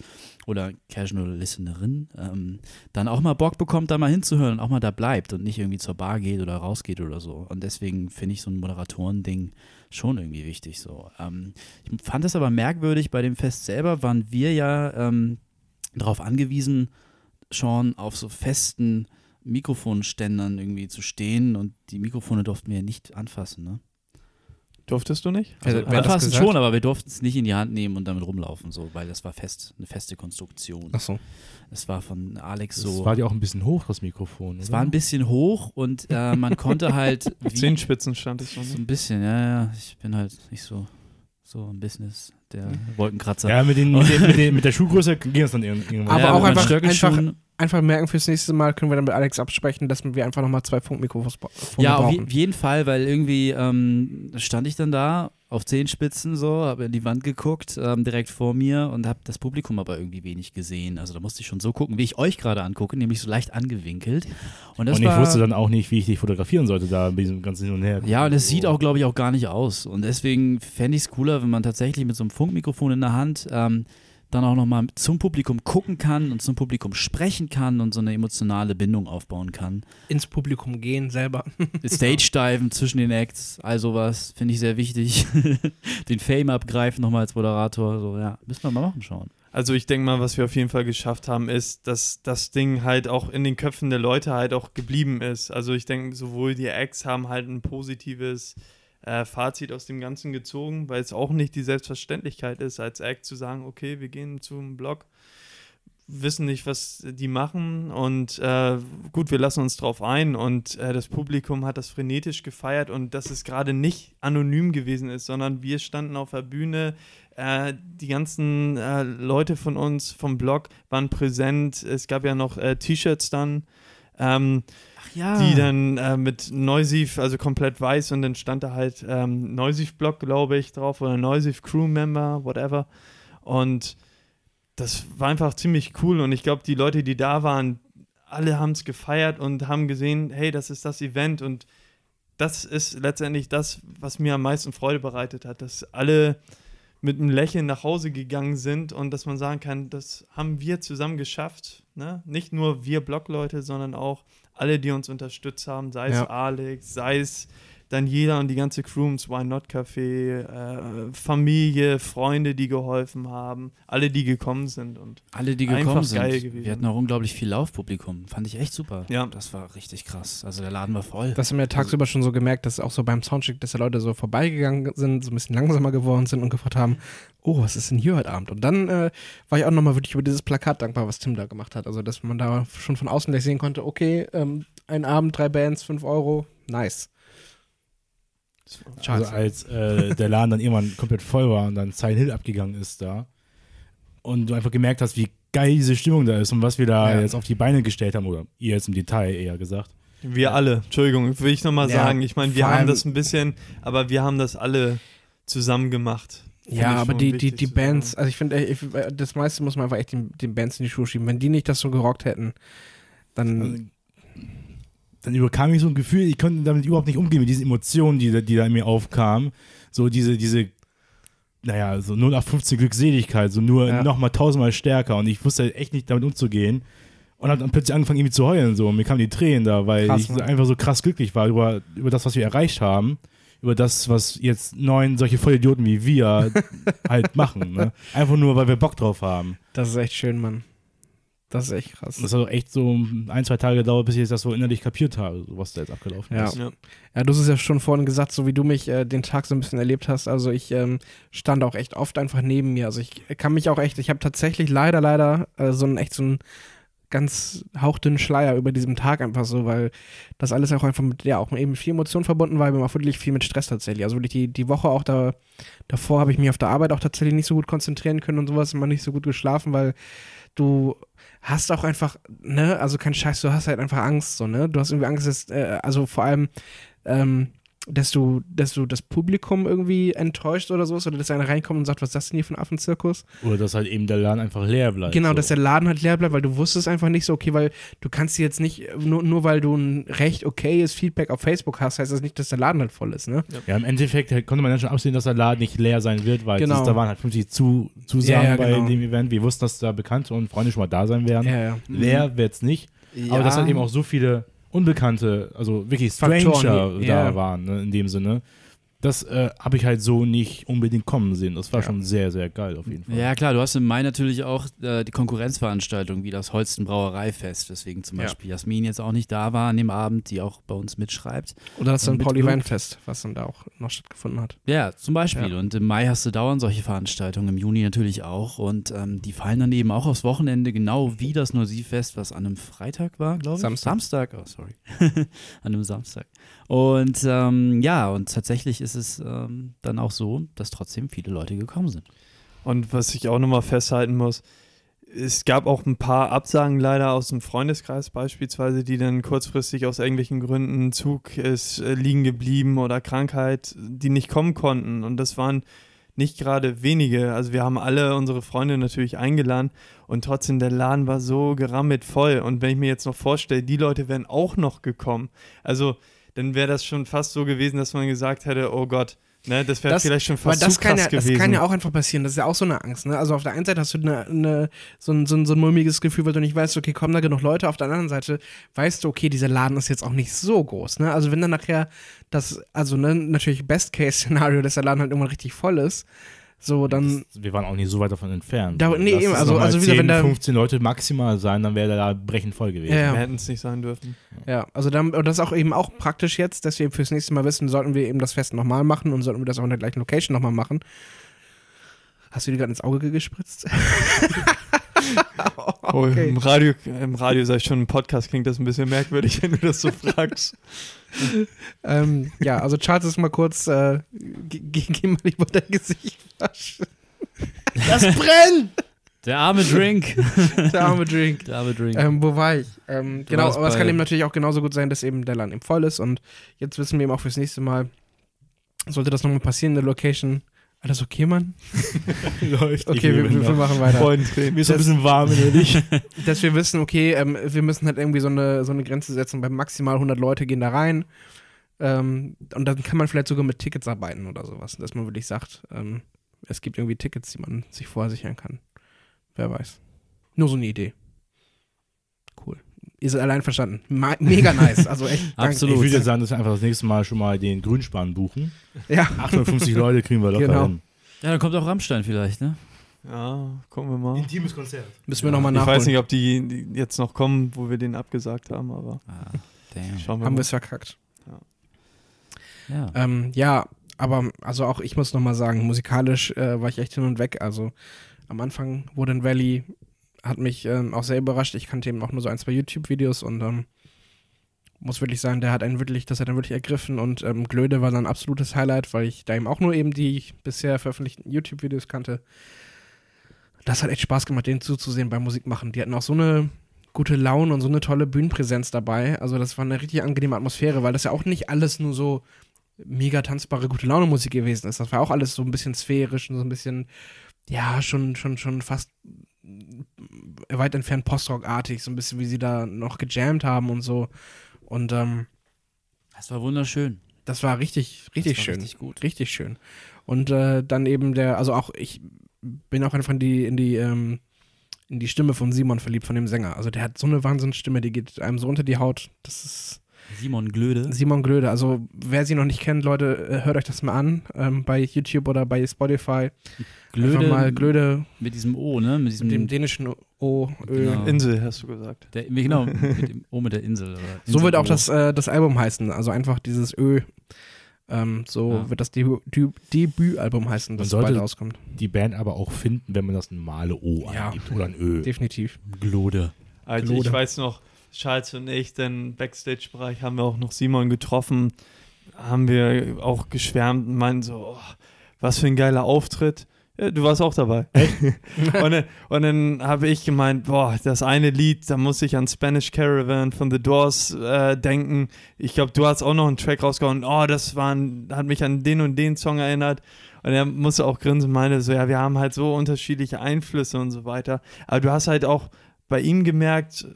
oder Casual Listenerin, ähm, dann auch mal Bock bekommt, da mal hinzuhören und auch mal da bleibt und nicht irgendwie zur Bar geht oder rausgeht oder so. Und deswegen finde ich so ein Moderatoren-Ding schon irgendwie wichtig so. Ähm, ich fand es aber merkwürdig, bei dem Fest selber waren wir ja ähm, darauf angewiesen, schon auf so festen Mikrofonständern irgendwie zu stehen und die Mikrofone durften wir nicht anfassen, ne? Durftest du nicht? Also, das anfassen schon, aber wir durften es nicht in die Hand nehmen und damit rumlaufen, so, weil das war fest, eine feste Konstruktion. Achso. Es war von Alex so. war ja auch ein bisschen hoch, das Mikrofon. es war ein bisschen hoch und äh, man konnte halt. Zehenspitzen stand ich so. So ein bisschen, ja, ja. Ich bin halt nicht so, so im Business, der Wolkenkratzer. ja, mit, den, mit, den, mit, den, mit der Schuhgröße ging es dann irg- irgendwann. Aber ja, auch einfach- Stöckelschuhen. Einfach merken, fürs nächste Mal können wir dann mit Alex absprechen, dass wir einfach nochmal zwei Funkmikrofone Ja, auf brauchen. je- jeden Fall, weil irgendwie ähm, stand ich dann da auf Zehenspitzen so, habe in die Wand geguckt, ähm, direkt vor mir und habe das Publikum aber irgendwie wenig gesehen. Also da musste ich schon so gucken, wie ich euch gerade angucke, nämlich so leicht angewinkelt. Und das und ich war, wusste dann auch nicht, wie ich dich fotografieren sollte, da bei diesem ganzen Hin und Her. Ja, und es sieht auch, glaube ich, auch gar nicht aus. Und deswegen fände ich es cooler, wenn man tatsächlich mit so einem Funkmikrofon in der Hand ähm, dann auch nochmal zum Publikum gucken kann und zum Publikum sprechen kann und so eine emotionale Bindung aufbauen kann. Ins Publikum gehen selber. Stage-Diven zwischen den Acts, all sowas, finde ich sehr wichtig. den Fame abgreifen nochmal als Moderator, so, ja, müssen wir mal machen schauen. Also ich denke mal, was wir auf jeden Fall geschafft haben, ist, dass das Ding halt auch in den Köpfen der Leute halt auch geblieben ist. Also ich denke, sowohl die Acts haben halt ein positives äh, Fazit aus dem Ganzen gezogen, weil es auch nicht die Selbstverständlichkeit ist, als Act zu sagen, okay, wir gehen zum Blog, wissen nicht, was die machen und äh, gut, wir lassen uns drauf ein und äh, das Publikum hat das frenetisch gefeiert und dass es gerade nicht anonym gewesen ist, sondern wir standen auf der Bühne, äh, die ganzen äh, Leute von uns vom Blog waren präsent. Es gab ja noch äh, T-Shirts dann, ähm, ja. die dann äh, mit Neusif, also komplett weiß und dann stand da halt ähm, Neusif-Blog, glaube ich, drauf oder Neusif Crew-Member, whatever. Und das war einfach ziemlich cool und ich glaube, die Leute, die da waren, alle haben es gefeiert und haben gesehen, hey, das ist das Event und das ist letztendlich das, was mir am meisten Freude bereitet hat, dass alle mit einem Lächeln nach Hause gegangen sind und dass man sagen kann, das haben wir zusammen geschafft. Ne? Nicht nur wir Blogleute, sondern auch alle, die uns unterstützt haben, sei es Ja. Alex, sei es Daniela und die ganze Crew ums Why Not Café, äh, Familie, Freunde, die geholfen haben, alle, die gekommen sind und Alle, die gekommen sind. geil gewesen. Wir hatten auch unglaublich viel Laufpublikum. Fand ich echt super. Ja. Das war richtig krass. Also der Laden war voll. Das haben wir tagsüber schon so gemerkt, dass auch so beim Soundcheck, dass da Leute so vorbeigegangen sind, so ein bisschen langsamer geworden sind und gefragt haben, oh, was ist denn hier heute Abend? Und dann äh, war ich auch nochmal wirklich über dieses Plakat dankbar, was Tim da gemacht hat. Also, dass man da schon von außen gleich sehen konnte, okay, ähm, ein Abend, drei Bands, fünf Euro, nice. Also als äh, der Laden dann irgendwann komplett voll war und dann Silent Hill abgegangen ist da und du einfach gemerkt hast, wie geil diese Stimmung da ist und was wir da Ja. jetzt auf die Beine gestellt haben, oder ihr jetzt im Detail eher gesagt. wir alle, Entschuldigung, will ich nochmal Ja, sagen. Ich meine, wir haben das ein bisschen, aber wir haben das alle zusammen gemacht. Ja, aber die, die, die Bands, sagen. also ich finde, das meiste muss man einfach echt den, den Bands in die Schuhe schieben. Wenn die nicht das so gerockt hätten, dann. Also, dann überkam mich so ein Gefühl, ich konnte damit überhaupt nicht umgehen, mit diesen Emotionen, die, da- die da in mir aufkamen. So diese, diese, naja, so 0815 Glückseligkeit, so nur Ja. nochmal tausendmal stärker und ich wusste echt nicht damit umzugehen. Und hab dann plötzlich angefangen, irgendwie zu heulen, so. Und mir kamen die Tränen da, weil Krass, ich ne? einfach so krass glücklich war über, über das, was wir erreicht haben. Über das, was jetzt neun solche Vollidioten wie wir halt machen. Ne? Einfach nur, weil wir Bock drauf haben. Das ist echt schön, Mann. Das ist echt krass. Das hat auch echt so ein, zwei Tage gedauert, bis ich das so innerlich kapiert habe, so was da jetzt abgelaufen Ja. ist. Ja. Ja, du hast es ja schon vorhin gesagt, so wie du mich äh, den Tag so ein bisschen erlebt hast. Also ich ähm, stand auch echt oft einfach neben mir. Also ich kann mich auch echt, ich habe tatsächlich leider, leider äh, so ein echt so ein ganz hauchdünnen Schleier über diesem Tag einfach so, weil das alles auch einfach mit, ja, auch eben viel Emotion verbunden war, aber auch wirklich viel mit Stress tatsächlich. Also wirklich die, die Woche auch da, davor habe ich mich auf der Arbeit auch tatsächlich nicht so gut konzentrieren können und sowas, immer nicht so gut geschlafen, weil du hast auch einfach, ne, also kein Scheiß, du hast halt einfach Angst, so, ne? Du hast irgendwie Angst, dass, äh, also vor allem, ähm, dass du, dass du das Publikum irgendwie enttäuscht oder sowas, oder dass einer reinkommt und sagt, was ist das denn hier für ein Affenzirkus? Oder dass halt eben der Laden einfach leer bleibt. Genau, so. dass der Laden halt leer bleibt, weil du wusstest einfach nicht so, okay, weil du kannst jetzt nicht, nur, nur weil du ein recht okayes Feedback auf Facebook hast, heißt das nicht, dass der Laden halt voll ist, ne? Ja, im Endeffekt halt konnte man dann schon absehen, dass der Laden nicht leer sein wird, weil Genau. es, da waren halt 50 zu, Zusagen Ja, ja, bei genau. dem Event. Wir wussten, dass da Bekannte und Freunde schon mal da sein werden. Ja, ja. Leer wird es nicht. Aber dass halt eben auch so viele Unbekannte, also wirklich Stranger Faktoren, ja. da waren, ne, in dem Sinne. Das äh, habe ich halt so nicht unbedingt kommen sehen. Das war Ja. schon sehr, sehr geil auf jeden Fall. Ja, klar, du hast im Mai natürlich auch äh, die Konkurrenzveranstaltung wie das Holsten Brauereifest, deswegen zum Ja. Beispiel Jasmin jetzt auch nicht da war an dem Abend, die auch bei uns mitschreibt. Oder das dann Pauli. Weinfest, was dann da auch noch stattgefunden hat. Ja, zum Beispiel. Ja. Und im Mai hast du dauernd solche Veranstaltungen, im Juni natürlich auch. Und ähm, die fallen dann eben auch aufs Wochenende, genau wie das Nursifest, was an einem Freitag war, glaube ich. Samstag. Samstag, oh sorry. an einem Samstag. Und ähm, ja, und tatsächlich ist es ähm, dann auch so, dass trotzdem viele Leute gekommen sind. Und was ich auch nochmal festhalten muss, es gab auch ein paar Absagen leider aus dem Freundeskreis beispielsweise, die dann kurzfristig aus irgendwelchen Gründen, Zug ist äh, liegen geblieben oder Krankheit, die nicht kommen konnten. Und das waren nicht gerade wenige. Also wir haben alle unsere Freunde natürlich eingeladen und trotzdem der Laden war so gerammelt voll. Und wenn ich mir jetzt noch vorstelle, die Leute wären auch noch gekommen. Also dann wäre das schon fast so gewesen, dass man gesagt hätte, oh Gott, ne, das wäre Das- vielleicht schon fast das zu krass ja, das gewesen. kann ja auch einfach passieren. Das ist ja auch so eine Angst. Ne? Also auf der einen Seite hast du eine, eine, so, ein, so, ein, so ein mulmiges Gefühl, weil du nicht weißt, okay, kommen da genug Leute. Auf der anderen Seite weißt du, okay, dieser Laden ist jetzt auch nicht so groß. Ne? Also wenn dann nachher das, also ne, natürlich Best-Case-Szenario, dass der Laden halt irgendwann richtig voll ist, so dann, Wir waren auch nicht so weit davon entfernt. Da- nee, eben, es also- also wieder, 10, wenn da- 15 Leute maximal sein, dann wäre der Laden brechend voll gewesen. Ja, ja. Wir hätten es nicht sein dürfen. ja, also dann, und das ist auch eben auch praktisch jetzt, dass wir eben fürs nächste Mal wissen, sollten wir eben das Fest nochmal machen und sollten wir das auch in der gleichen Location nochmal machen. Hast du dir gerade ins Auge gespritzt? Oh, im, Radio, Im Radio sag ich schon, im Podcast klingt das ein bisschen merkwürdig, wenn du das so fragst. Ähm, ja, also Charles ist mal kurz, äh, ge- ge- geh mal lieber dein Gesicht waschen. Das brennt! Der arme Drink. Der arme Drink. Der arme Drink. Ähm, wo war ich? Ähm, genau, aber es kann eben natürlich auch genauso gut sein, dass eben der Laden eben voll ist und jetzt wissen wir eben auch fürs nächste Mal, sollte das nochmal passieren in der Location. Alles okay, Mann? Läuft. Okay, wir, wir, wir machen weiter. Freudentränen. Mir ist so ein bisschen warm innerlich. dass wir wissen, okay, ähm, wir müssen halt irgendwie so eine, so eine Grenze setzen, bei maximal 100 Leute gehen da rein. Ähm, und dann kann man vielleicht sogar mit Tickets arbeiten oder sowas, dass man wirklich sagt, ähm, es gibt irgendwie Tickets, die man sich vorher sichern kann. Wer weiß. Nur so eine Idee. Ihr seid allein verstanden. Mega nice. Also echt. danke. Absolut. Ich würde jetzt sagen, dass wir einfach das nächste Mal schon mal den Grünspan buchen. Ja. 850 Leute kriegen wir locker Genau. hin. ja, dann kommt auch Rammstein vielleicht, ne? Ja, gucken wir mal. Intimes Konzert. Müssen wir nochmal Ich nachholen. weiß nicht, ob die, die jetzt noch kommen, wo wir den abgesagt haben, aber Ah, damn. schauen wir Haben wir es verkackt. Ja. Ähm, ja, aber also auch ich muss nochmal sagen, musikalisch äh, war ich echt hin und weg. Also am Anfang Wooden Valley hat mich ähm, auch sehr überrascht. Ich kannte eben auch nur so ein, zwei YouTube-Videos und ähm, muss wirklich sagen, der hat einen wirklich, das hat einen wirklich ergriffen und ähm, Glöde war dann ein absolutes Highlight, weil ich da eben auch nur eben die bisher veröffentlichten YouTube-Videos kannte. Das hat echt Spaß gemacht, denen zuzusehen beim Musikmachen. Die hatten auch so eine gute Laune und so eine tolle Bühnenpräsenz dabei. Also das war eine richtig angenehme Atmosphäre, weil das ja auch nicht alles nur so mega tanzbare gute Laune Musik gewesen ist. Das war auch alles so ein bisschen sphärisch und so ein bisschen ja, schon schon schon fast weit entfernt Postrock-artig, so ein bisschen wie sie da noch gejammt haben und so. Und ähm, Das war wunderschön. das war richtig richtig Das war schön. richtig gut. Richtig schön. Und äh, dann eben der, also auch ich bin auch einfach in die, in die, ähm, in die Stimme von Simon verliebt, von dem Sänger. Also der hat so eine Wahnsinnsstimme, die geht einem so unter die Haut. Das ist Simon Glöde. Simon Glöde. Also wer sie noch nicht kennt, Leute, äh, hört euch das mal an. Ähm, bei YouTube oder bei Spotify. Glöde, Einfach mal Glöde mit diesem O, ne? Mit diesem mit dem dänischen O. Ö. Genau. Insel, hast du gesagt. Der, genau, mit dem O mit der Insel. Oder So wird auch das, äh, das Album heißen. Also einfach dieses Ö. Ähm, so Ja. wird das Debü Debü- Debütalbum heißen, das bald rauskommt. Die Band aber auch finden, wenn man das normale O Ja. eingibt oder ein Ö. Definitiv. Glode. Also Gelode. ich weiß noch, Charles und ich, den Backstage-Bereich haben wir auch noch Simon getroffen, haben wir auch geschwärmt und meinten so, oh, was für ein geiler Auftritt. Ja, du warst auch dabei. und dann, und dann habe ich gemeint, boah, das eine Lied, da muss ich an Spanish Caravan von The Doors äh, denken. Ich glaube, du hast auch noch einen Track rausgehauen. Oh, das war ein, hat mich an den und den Song erinnert. Und er musste auch grinsen und meinte so, ja, wir haben halt so unterschiedliche Einflüsse und so weiter. Aber du hast halt auch bei ihm gemerkt,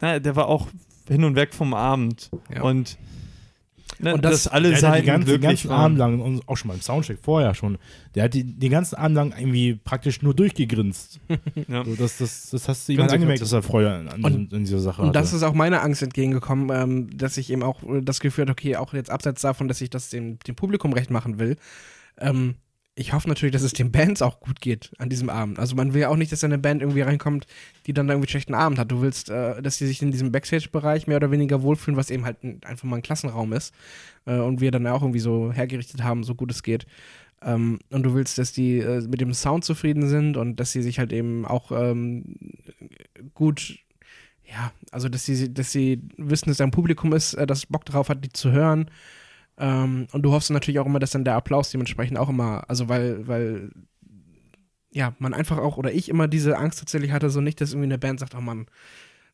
na, der war auch hin und weg vom Abend. Ja. Und, ne, Und das- dass alle Der hat Seiten ganzen, glücklich ganzen waren. Abend lang, und auch schon beim Soundcheck vorher schon, der hat die, den ganzen Abend lang irgendwie praktisch nur durchgegrinst. Ja. So, das, das, das hast du ihm Ganz angemerkt, dass er Freude an, an, Und- an dieser Sache Und hatte. das ist auch meine Angst entgegengekommen, ähm, dass ich eben auch äh, das Gefühl hatte, okay, auch jetzt abseits davon, dass ich das dem, dem Publikum recht machen will, ähm, ich hoffe natürlich, dass es den Bands auch gut geht an diesem Abend. Also man will ja auch nicht, dass eine Band irgendwie reinkommt, die dann da irgendwie einen schlechten Abend hat. Du willst, äh, dass sie sich in diesem Backstage-Bereich mehr oder weniger wohlfühlen, was eben halt ein, einfach mal ein Klassenraum ist. Äh, und wir dann auch irgendwie so hergerichtet haben, so gut es geht. Ähm, und du willst, dass die äh, mit dem Sound zufrieden sind und dass sie sich halt eben auch ähm, gut, ja, also dass sie, dass sie wissen, dass da ein Publikum ist, äh, das Bock drauf hat, die zu hören. Ähm, und du hoffst natürlich auch immer, dass dann der Applaus dementsprechend auch immer, also weil, weil, ja, man einfach auch, oder ich immer diese Angst tatsächlich hatte, so nicht, dass irgendwie eine Band sagt, oh Mann,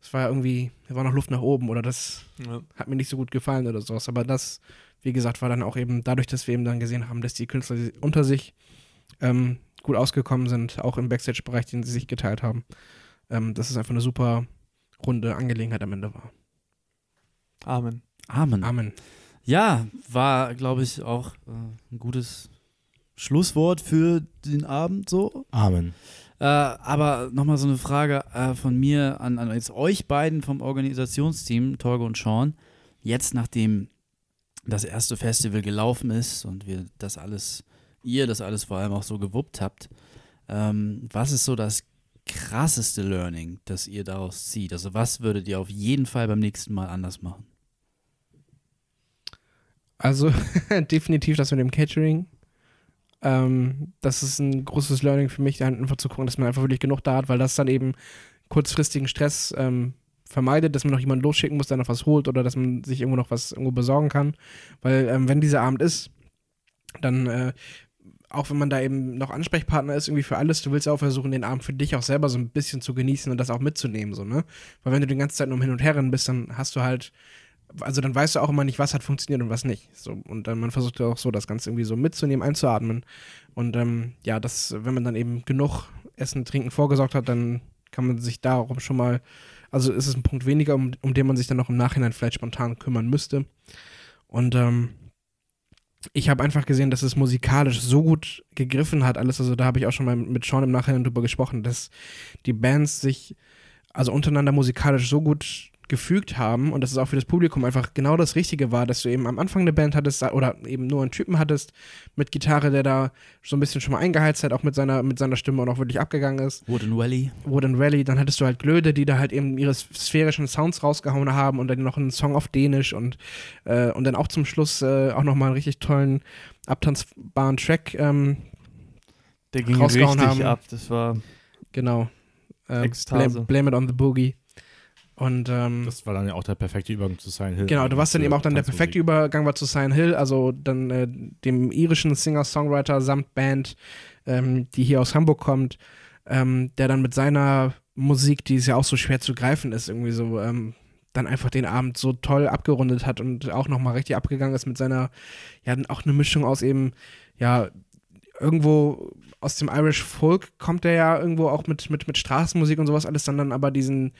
es war ja irgendwie, da war noch Luft nach oben oder das Ja. hat mir nicht so gut gefallen oder sowas. Aber das, wie gesagt, war dann auch eben dadurch, dass wir eben dann gesehen haben, dass die Künstler unter sich ähm, gut ausgekommen sind, auch im Backstage-Bereich, den sie sich geteilt haben, ähm, dass es einfach eine super runde Angelegenheit am Ende war. Amen. Amen. Amen. Ja, war, glaube ich, auch äh, ein gutes Schlusswort für den Abend so. Amen. Äh, aber nochmal so eine Frage äh, von mir an, an jetzt euch beiden vom Organisationsteam, Torge und Sean. Jetzt, nachdem das erste Festival gelaufen ist und wir das alles, ihr das alles vor allem auch so gewuppt habt, ähm, was ist so das krasseste Learning, das ihr daraus zieht? Also was würdet ihr auf jeden Fall beim nächsten Mal anders machen? Also definitiv das mit dem Catering. Ähm, das ist ein großes Learning für mich, da einfach zu gucken, dass man einfach wirklich genug da hat, weil das dann eben kurzfristigen Stress ähm, vermeidet, dass man noch jemanden losschicken muss, der noch was holt oder dass man sich irgendwo noch was irgendwo besorgen kann. Weil ähm, wenn dieser Abend ist, dann äh, auch wenn man da eben noch Ansprechpartner ist, irgendwie für alles, du willst ja auch versuchen, den Abend für dich auch selber so ein bisschen zu genießen und das auch mitzunehmen, so, ne? Weil wenn du die ganze Zeit nur hin und her rennen bist, dann hast du halt, also dann weißt du auch immer nicht, was hat funktioniert und was nicht. So, und dann man versucht ja auch so, das Ganze irgendwie so mitzunehmen, einzuatmen. Und ähm, ja, das, wenn man dann eben genug Essen, Trinken vorgesorgt hat, dann kann man sich darum schon mal, also ist es ein Punkt weniger, um, um den man sich dann noch im Nachhinein vielleicht spontan kümmern müsste. Und ähm, ich habe einfach gesehen, dass es musikalisch so gut gegriffen hat, alles. Also da habe ich auch schon mal mit Sean im Nachhinein drüber gesprochen, dass die Bands sich also untereinander musikalisch so gut gefügt haben und dass es auch für das Publikum einfach genau das Richtige war, dass du eben am Anfang eine Band hattest oder eben nur einen Typen hattest mit Gitarre, der da so ein bisschen schon mal eingeheizt hat, auch mit seiner, mit seiner Stimme und auch wirklich abgegangen ist. Wooden Valley. Wooden Rally, dann hattest du halt Glöde, die da halt eben ihre sphärischen Sounds rausgehauen haben und dann noch einen Song auf Dänisch und, äh, und dann auch zum Schluss äh, auch nochmal einen richtig tollen, abtanzbaren Track, ähm, Der ging Rausgehauen richtig haben. ab. Das war genau. Äh, Ekstase. blame, blame it on the Boogie. Und ähm, Das war dann ja auch der perfekte Übergang zu Silent Hill. Genau, du warst dann eben auch dann der perfekte Übergang war zu Silent Hill, also dann äh, dem irischen Singer-Songwriter samt Band, ähm, die hier aus Hamburg kommt, ähm, der dann mit seiner Musik, die ist ja auch so schwer zu greifen ist, irgendwie so, ähm, dann einfach den Abend so toll abgerundet hat und auch nochmal richtig abgegangen ist mit seiner, ja, auch eine Mischung aus eben, ja, irgendwo aus dem Irish Folk kommt er ja irgendwo auch mit, mit, mit Straßenmusik und sowas alles, dann dann aber diesen,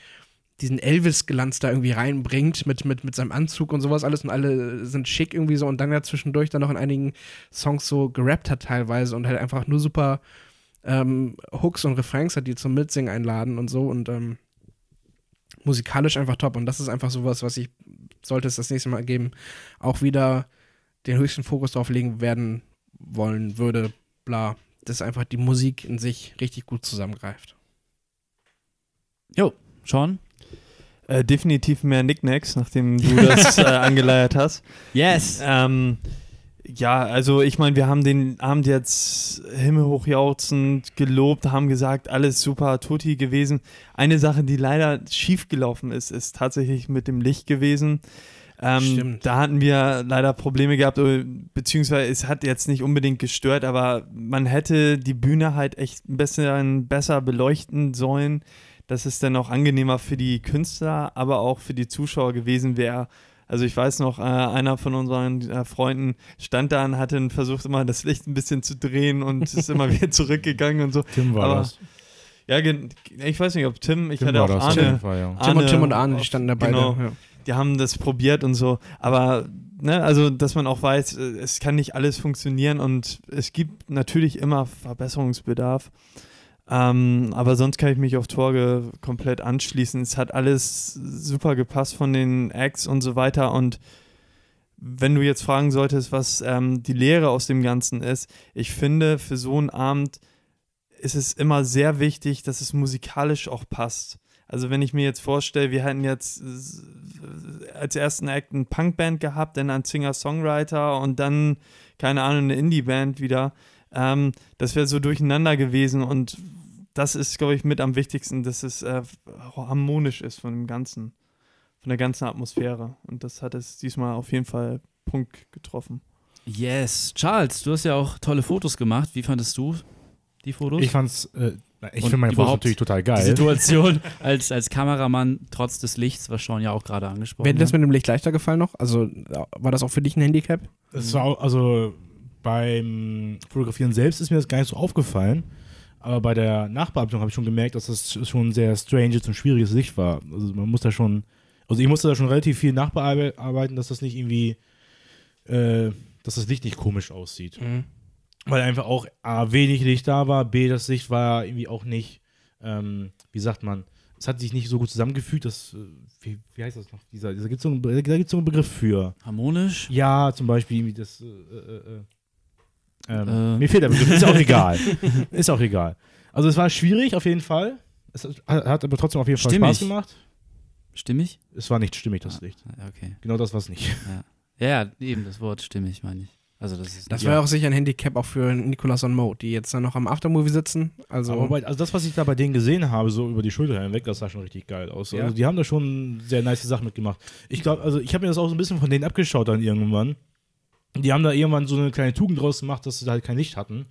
diesen Elvis-Glanz da irgendwie reinbringt mit, mit, mit seinem Anzug und sowas alles und alle sind schick irgendwie so und dann ja zwischendurch dann noch in einigen Songs so gerappt hat teilweise und halt einfach nur super ähm, Hooks und Refrains hat, die zum Mitsingen einladen und so und ähm, musikalisch einfach top und das ist einfach sowas, was ich, sollte es das nächste Mal geben, auch wieder den höchsten Fokus drauf legen werden wollen würde, bla, dass einfach die Musik in sich richtig gut zusammengreift. Jo, Sean? Äh, definitiv mehr Nicknacks, nachdem du das äh, angeleiert hast. Yes. Ähm, Ja, also ich meine, wir haben den Abend jetzt himmelhoch jauchzend gelobt, haben gesagt, alles super Tutti gewesen. Eine Sache, die leider schief gelaufen ist, ist tatsächlich mit dem Licht gewesen. Ähm, Stimmt. da hatten wir leider Probleme gehabt, äh, beziehungsweise es hat jetzt nicht unbedingt gestört, aber man hätte die Bühne halt echt ein bisschen besser beleuchten sollen, dass es dann auch angenehmer für die Künstler, aber auch für die Zuschauer gewesen wäre. Also ich weiß noch, äh, einer von unseren äh, Freunden stand da und hatte versucht immer das Licht ein bisschen zu drehen und ist immer wieder zurückgegangen und so. Tim war Aber das. Ja, ich weiß nicht, ob Tim, ich Tim hatte war auch das Arne, jeden Fall, ja. Tim und Arne Tim und Arne, die standen da beide. genau. Ja. die haben das probiert und so, aber ne, also dass man auch weiß, äh, es kann nicht alles funktionieren und es gibt natürlich immer Verbesserungsbedarf. Ähm, aber sonst kann ich mich auf Torge komplett anschließen. Es hat alles super gepasst von den Acts und so weiter. Und wenn du jetzt fragen solltest, was ähm, die Lehre aus dem Ganzen ist, ich finde, für so einen Abend ist es immer sehr wichtig, dass es musikalisch auch passt. Also wenn ich mir jetzt vorstelle, wir hätten jetzt als ersten Act eine Punkband gehabt, dann einen Singer-Songwriter und dann, keine Ahnung, eine Indie-Band wieder. Ähm, das wäre so durcheinander gewesen und das ist, glaube ich, mit am wichtigsten, dass es äh, harmonisch ist von dem Ganzen, von der ganzen Atmosphäre. Und das hat es diesmal auf jeden Fall Punkt getroffen. Yes. Charles, du hast ja auch tolle Fotos gemacht. Wie fandest du die Fotos? Ich fand's, äh, ich finde meine Fotos natürlich total die geil. Situation als, als Kameramann trotz des Lichts, was Sean ja auch gerade angesprochen Wäre dir das hat. mit dem Licht leichter gefallen noch? Also war das auch für dich ein Handicap? Es war also beim Fotografieren selbst ist mir das gar nicht so aufgefallen. Aber bei der Nachbearbeitung habe ich schon gemerkt, dass das schon ein sehr stranges und schwieriges Licht war. Also man muss da schon, also ich musste da schon relativ viel nachbearbeiten, dass das nicht irgendwie, äh, dass das Licht nicht komisch aussieht. Weil einfach auch A, wenig Licht da war, B, das Licht war irgendwie auch nicht, ähm, wie sagt man, es hat sich nicht so gut zusammengefügt, das, äh, wie, wie heißt das noch? Dieser, dieser gibt's so einen, da gibt es so einen Begriff für. Harmonisch? Ja, zum Beispiel irgendwie das. Äh, äh, äh, ähm, Äh. Mir fehlt der Begriff, ist auch egal. ist auch egal. Also es war schwierig auf jeden Fall. Es hat, hat aber trotzdem auf jeden Fall Stimmig. Spaß gemacht. Stimmig? Es war nicht stimmig, das Licht. Ja, okay. Genau das war es nicht. Ja, ja, eben das Wort stimmig, meine ich. Also das ist Das ja. wäre auch sicher ein Handicap auch für Nicolas und Mo, die jetzt dann noch am Aftermovie sitzen. Also Aber bei, also das, was ich da bei denen gesehen habe, so über die Schulter hinweg, das sah schon richtig geil aus. Ja. Also die haben da schon sehr nice Sachen mitgemacht. Ich glaube, also ich habe mir das auch so ein bisschen von denen abgeschaut dann irgendwann. Die haben da irgendwann so eine kleine Tugend draus gemacht, dass sie da halt kein Licht hatten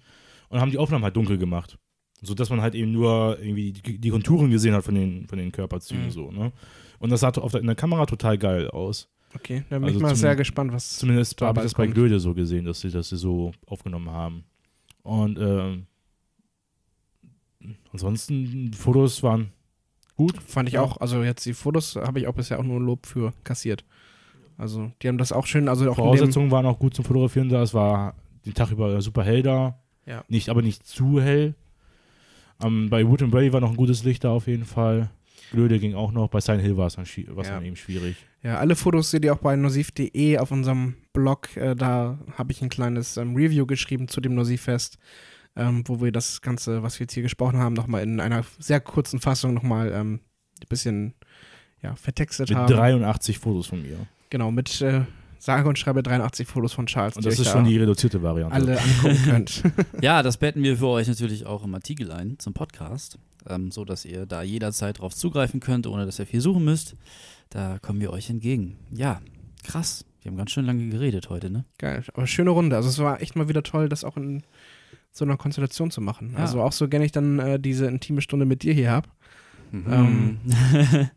und haben die Aufnahmen halt dunkel gemacht. So dass man halt eben nur irgendwie die, die Konturen gesehen hat von den, von den Körperzügen Mhm. so, ne? Und das sah auf der, in der Kamera total geil aus. okay, da bin Also ich mal sehr gespannt, was Zumindest habe ich das bei. Glöde so gesehen, dass sie, sie so aufgenommen haben. Und ähm, ansonsten, die Fotos waren gut. fand ich auch. Also jetzt die Fotos habe ich auch bisher auch nur Lob für kassiert. Also die haben das auch schön, also auch Voraussetzungen waren auch gut zum Fotografieren da. Es war den Tag über super hell da. Ja. Nicht, aber nicht zu hell. Ähm, bei Wood and Brady war noch ein gutes Licht da auf jeden Fall. Glöde ging auch noch. Bei Silent Hill war es dann, war's Ja. dann eben schwierig. Ja, alle Fotos seht ihr auch bei nosif.de auf unserem Blog. Äh, da habe ich ein kleines ähm, Review geschrieben zu dem Nosif-Fest, ähm, wo wir das Ganze, was wir jetzt hier gesprochen haben, nochmal in einer sehr kurzen Fassung nochmal ähm, ein bisschen ja, vertextet Mit haben. 83 Fotos von mir. Genau, mit äh, sage und schreibe 83 Fotos von Charles, Und das ist schon die reduzierte Variante. alle angucken könnt. Ja, das betten wir für euch natürlich auch im Artikel ein zum Podcast, ähm, so dass ihr da jederzeit drauf zugreifen könnt, ohne dass ihr viel suchen müsst. Da kommen wir euch entgegen. Ja, krass. Wir haben ganz schön lange geredet heute, ne? Geil, aber schöne Runde. Also es war echt mal wieder toll, das auch in so einer Konstellation zu machen. Ja. Also auch so gerne ich dann äh, diese intime Stunde mit dir hier habe. Ähm,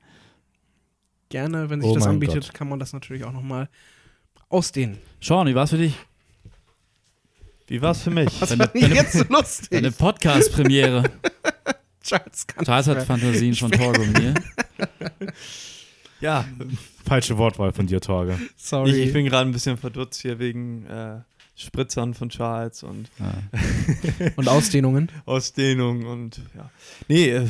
Gerne, wenn sich Oh das anbietet, Gott. kann man das natürlich auch nochmal ausdehnen. Sean, wie war's für dich? Wie war's für mich? Was Deine- war denn jetzt so lustig? Deine Podcast-Premiere. Charles kann Charles hat. Fantasien von Torge und mir. ja, Falsche Wortwahl von dir, Torge. Sorry. ich, ich bin gerade ein bisschen verdutzt hier wegen äh, Spritzern von Charles und Ja. Und Ausdehnungen. Ausdehnung und ja. Nee, äh,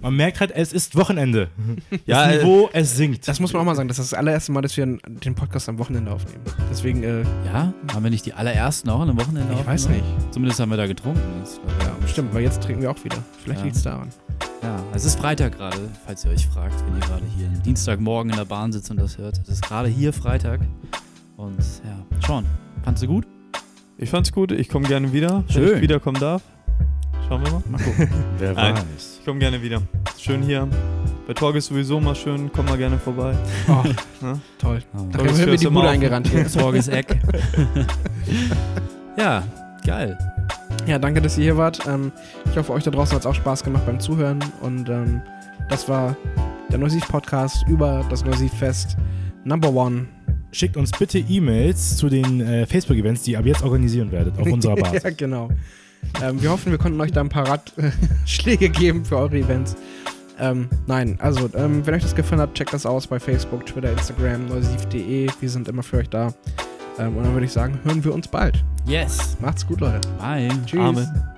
Man merkt halt, es ist Wochenende. ja das äh, Niveau, es sinkt. Das muss man auch mal sagen. Das ist das allererste Mal, dass wir den Podcast am Wochenende aufnehmen. Deswegen, äh, ja, haben wir nicht die allerersten auch an einem Wochenende ich weiß nicht. Zumindest haben wir da getrunken. Das war- Ja, stimmt, weil jetzt trinken wir auch wieder. Vielleicht Ja. liegt es daran. Ja, es ist Freitag gerade, falls ihr euch fragt, wenn ihr gerade hier am Dienstagmorgen in der Bahn sitzt und das hört. Es ist gerade hier Freitag. Und ja, Sean, fandst du gut? Ich fand's gut, ich komme gerne wieder, wenn Schön. ich wiederkommen darf. Schauen wir mal. Mal gucken. Wer Nein. weiß. Ich komme gerne wieder. Schön hier. Bei Torge ist sowieso mal schön, komm mal gerne vorbei. Oh, Ja. toll. Oh. Torges hören wir die Bude eingerannt hier. Sorges Eck. ja, geil. Ja, danke, dass ihr hier wart. Ähm, ich hoffe, euch da draußen hat es auch Spaß gemacht beim Zuhören. Und ähm, das war der Neusiv-Podcast über das Neusiv-Fest Number One. Schickt uns bitte E-Mails zu den äh, Facebook-Events, die ihr ab jetzt organisieren werdet, auf unserer Basis. ja, genau. Ähm, wir hoffen, wir konnten euch da ein paar Ratschläge geben für eure Events. Ähm, nein, also, ähm, wenn euch das gefallen hat, checkt das aus bei Facebook, Twitter, Instagram, neusiv.de. Wir sind immer für euch da. Ähm, und dann würde ich sagen, hören wir uns bald. Yes. Macht's gut, Leute. Bye. Tschüss. Amen.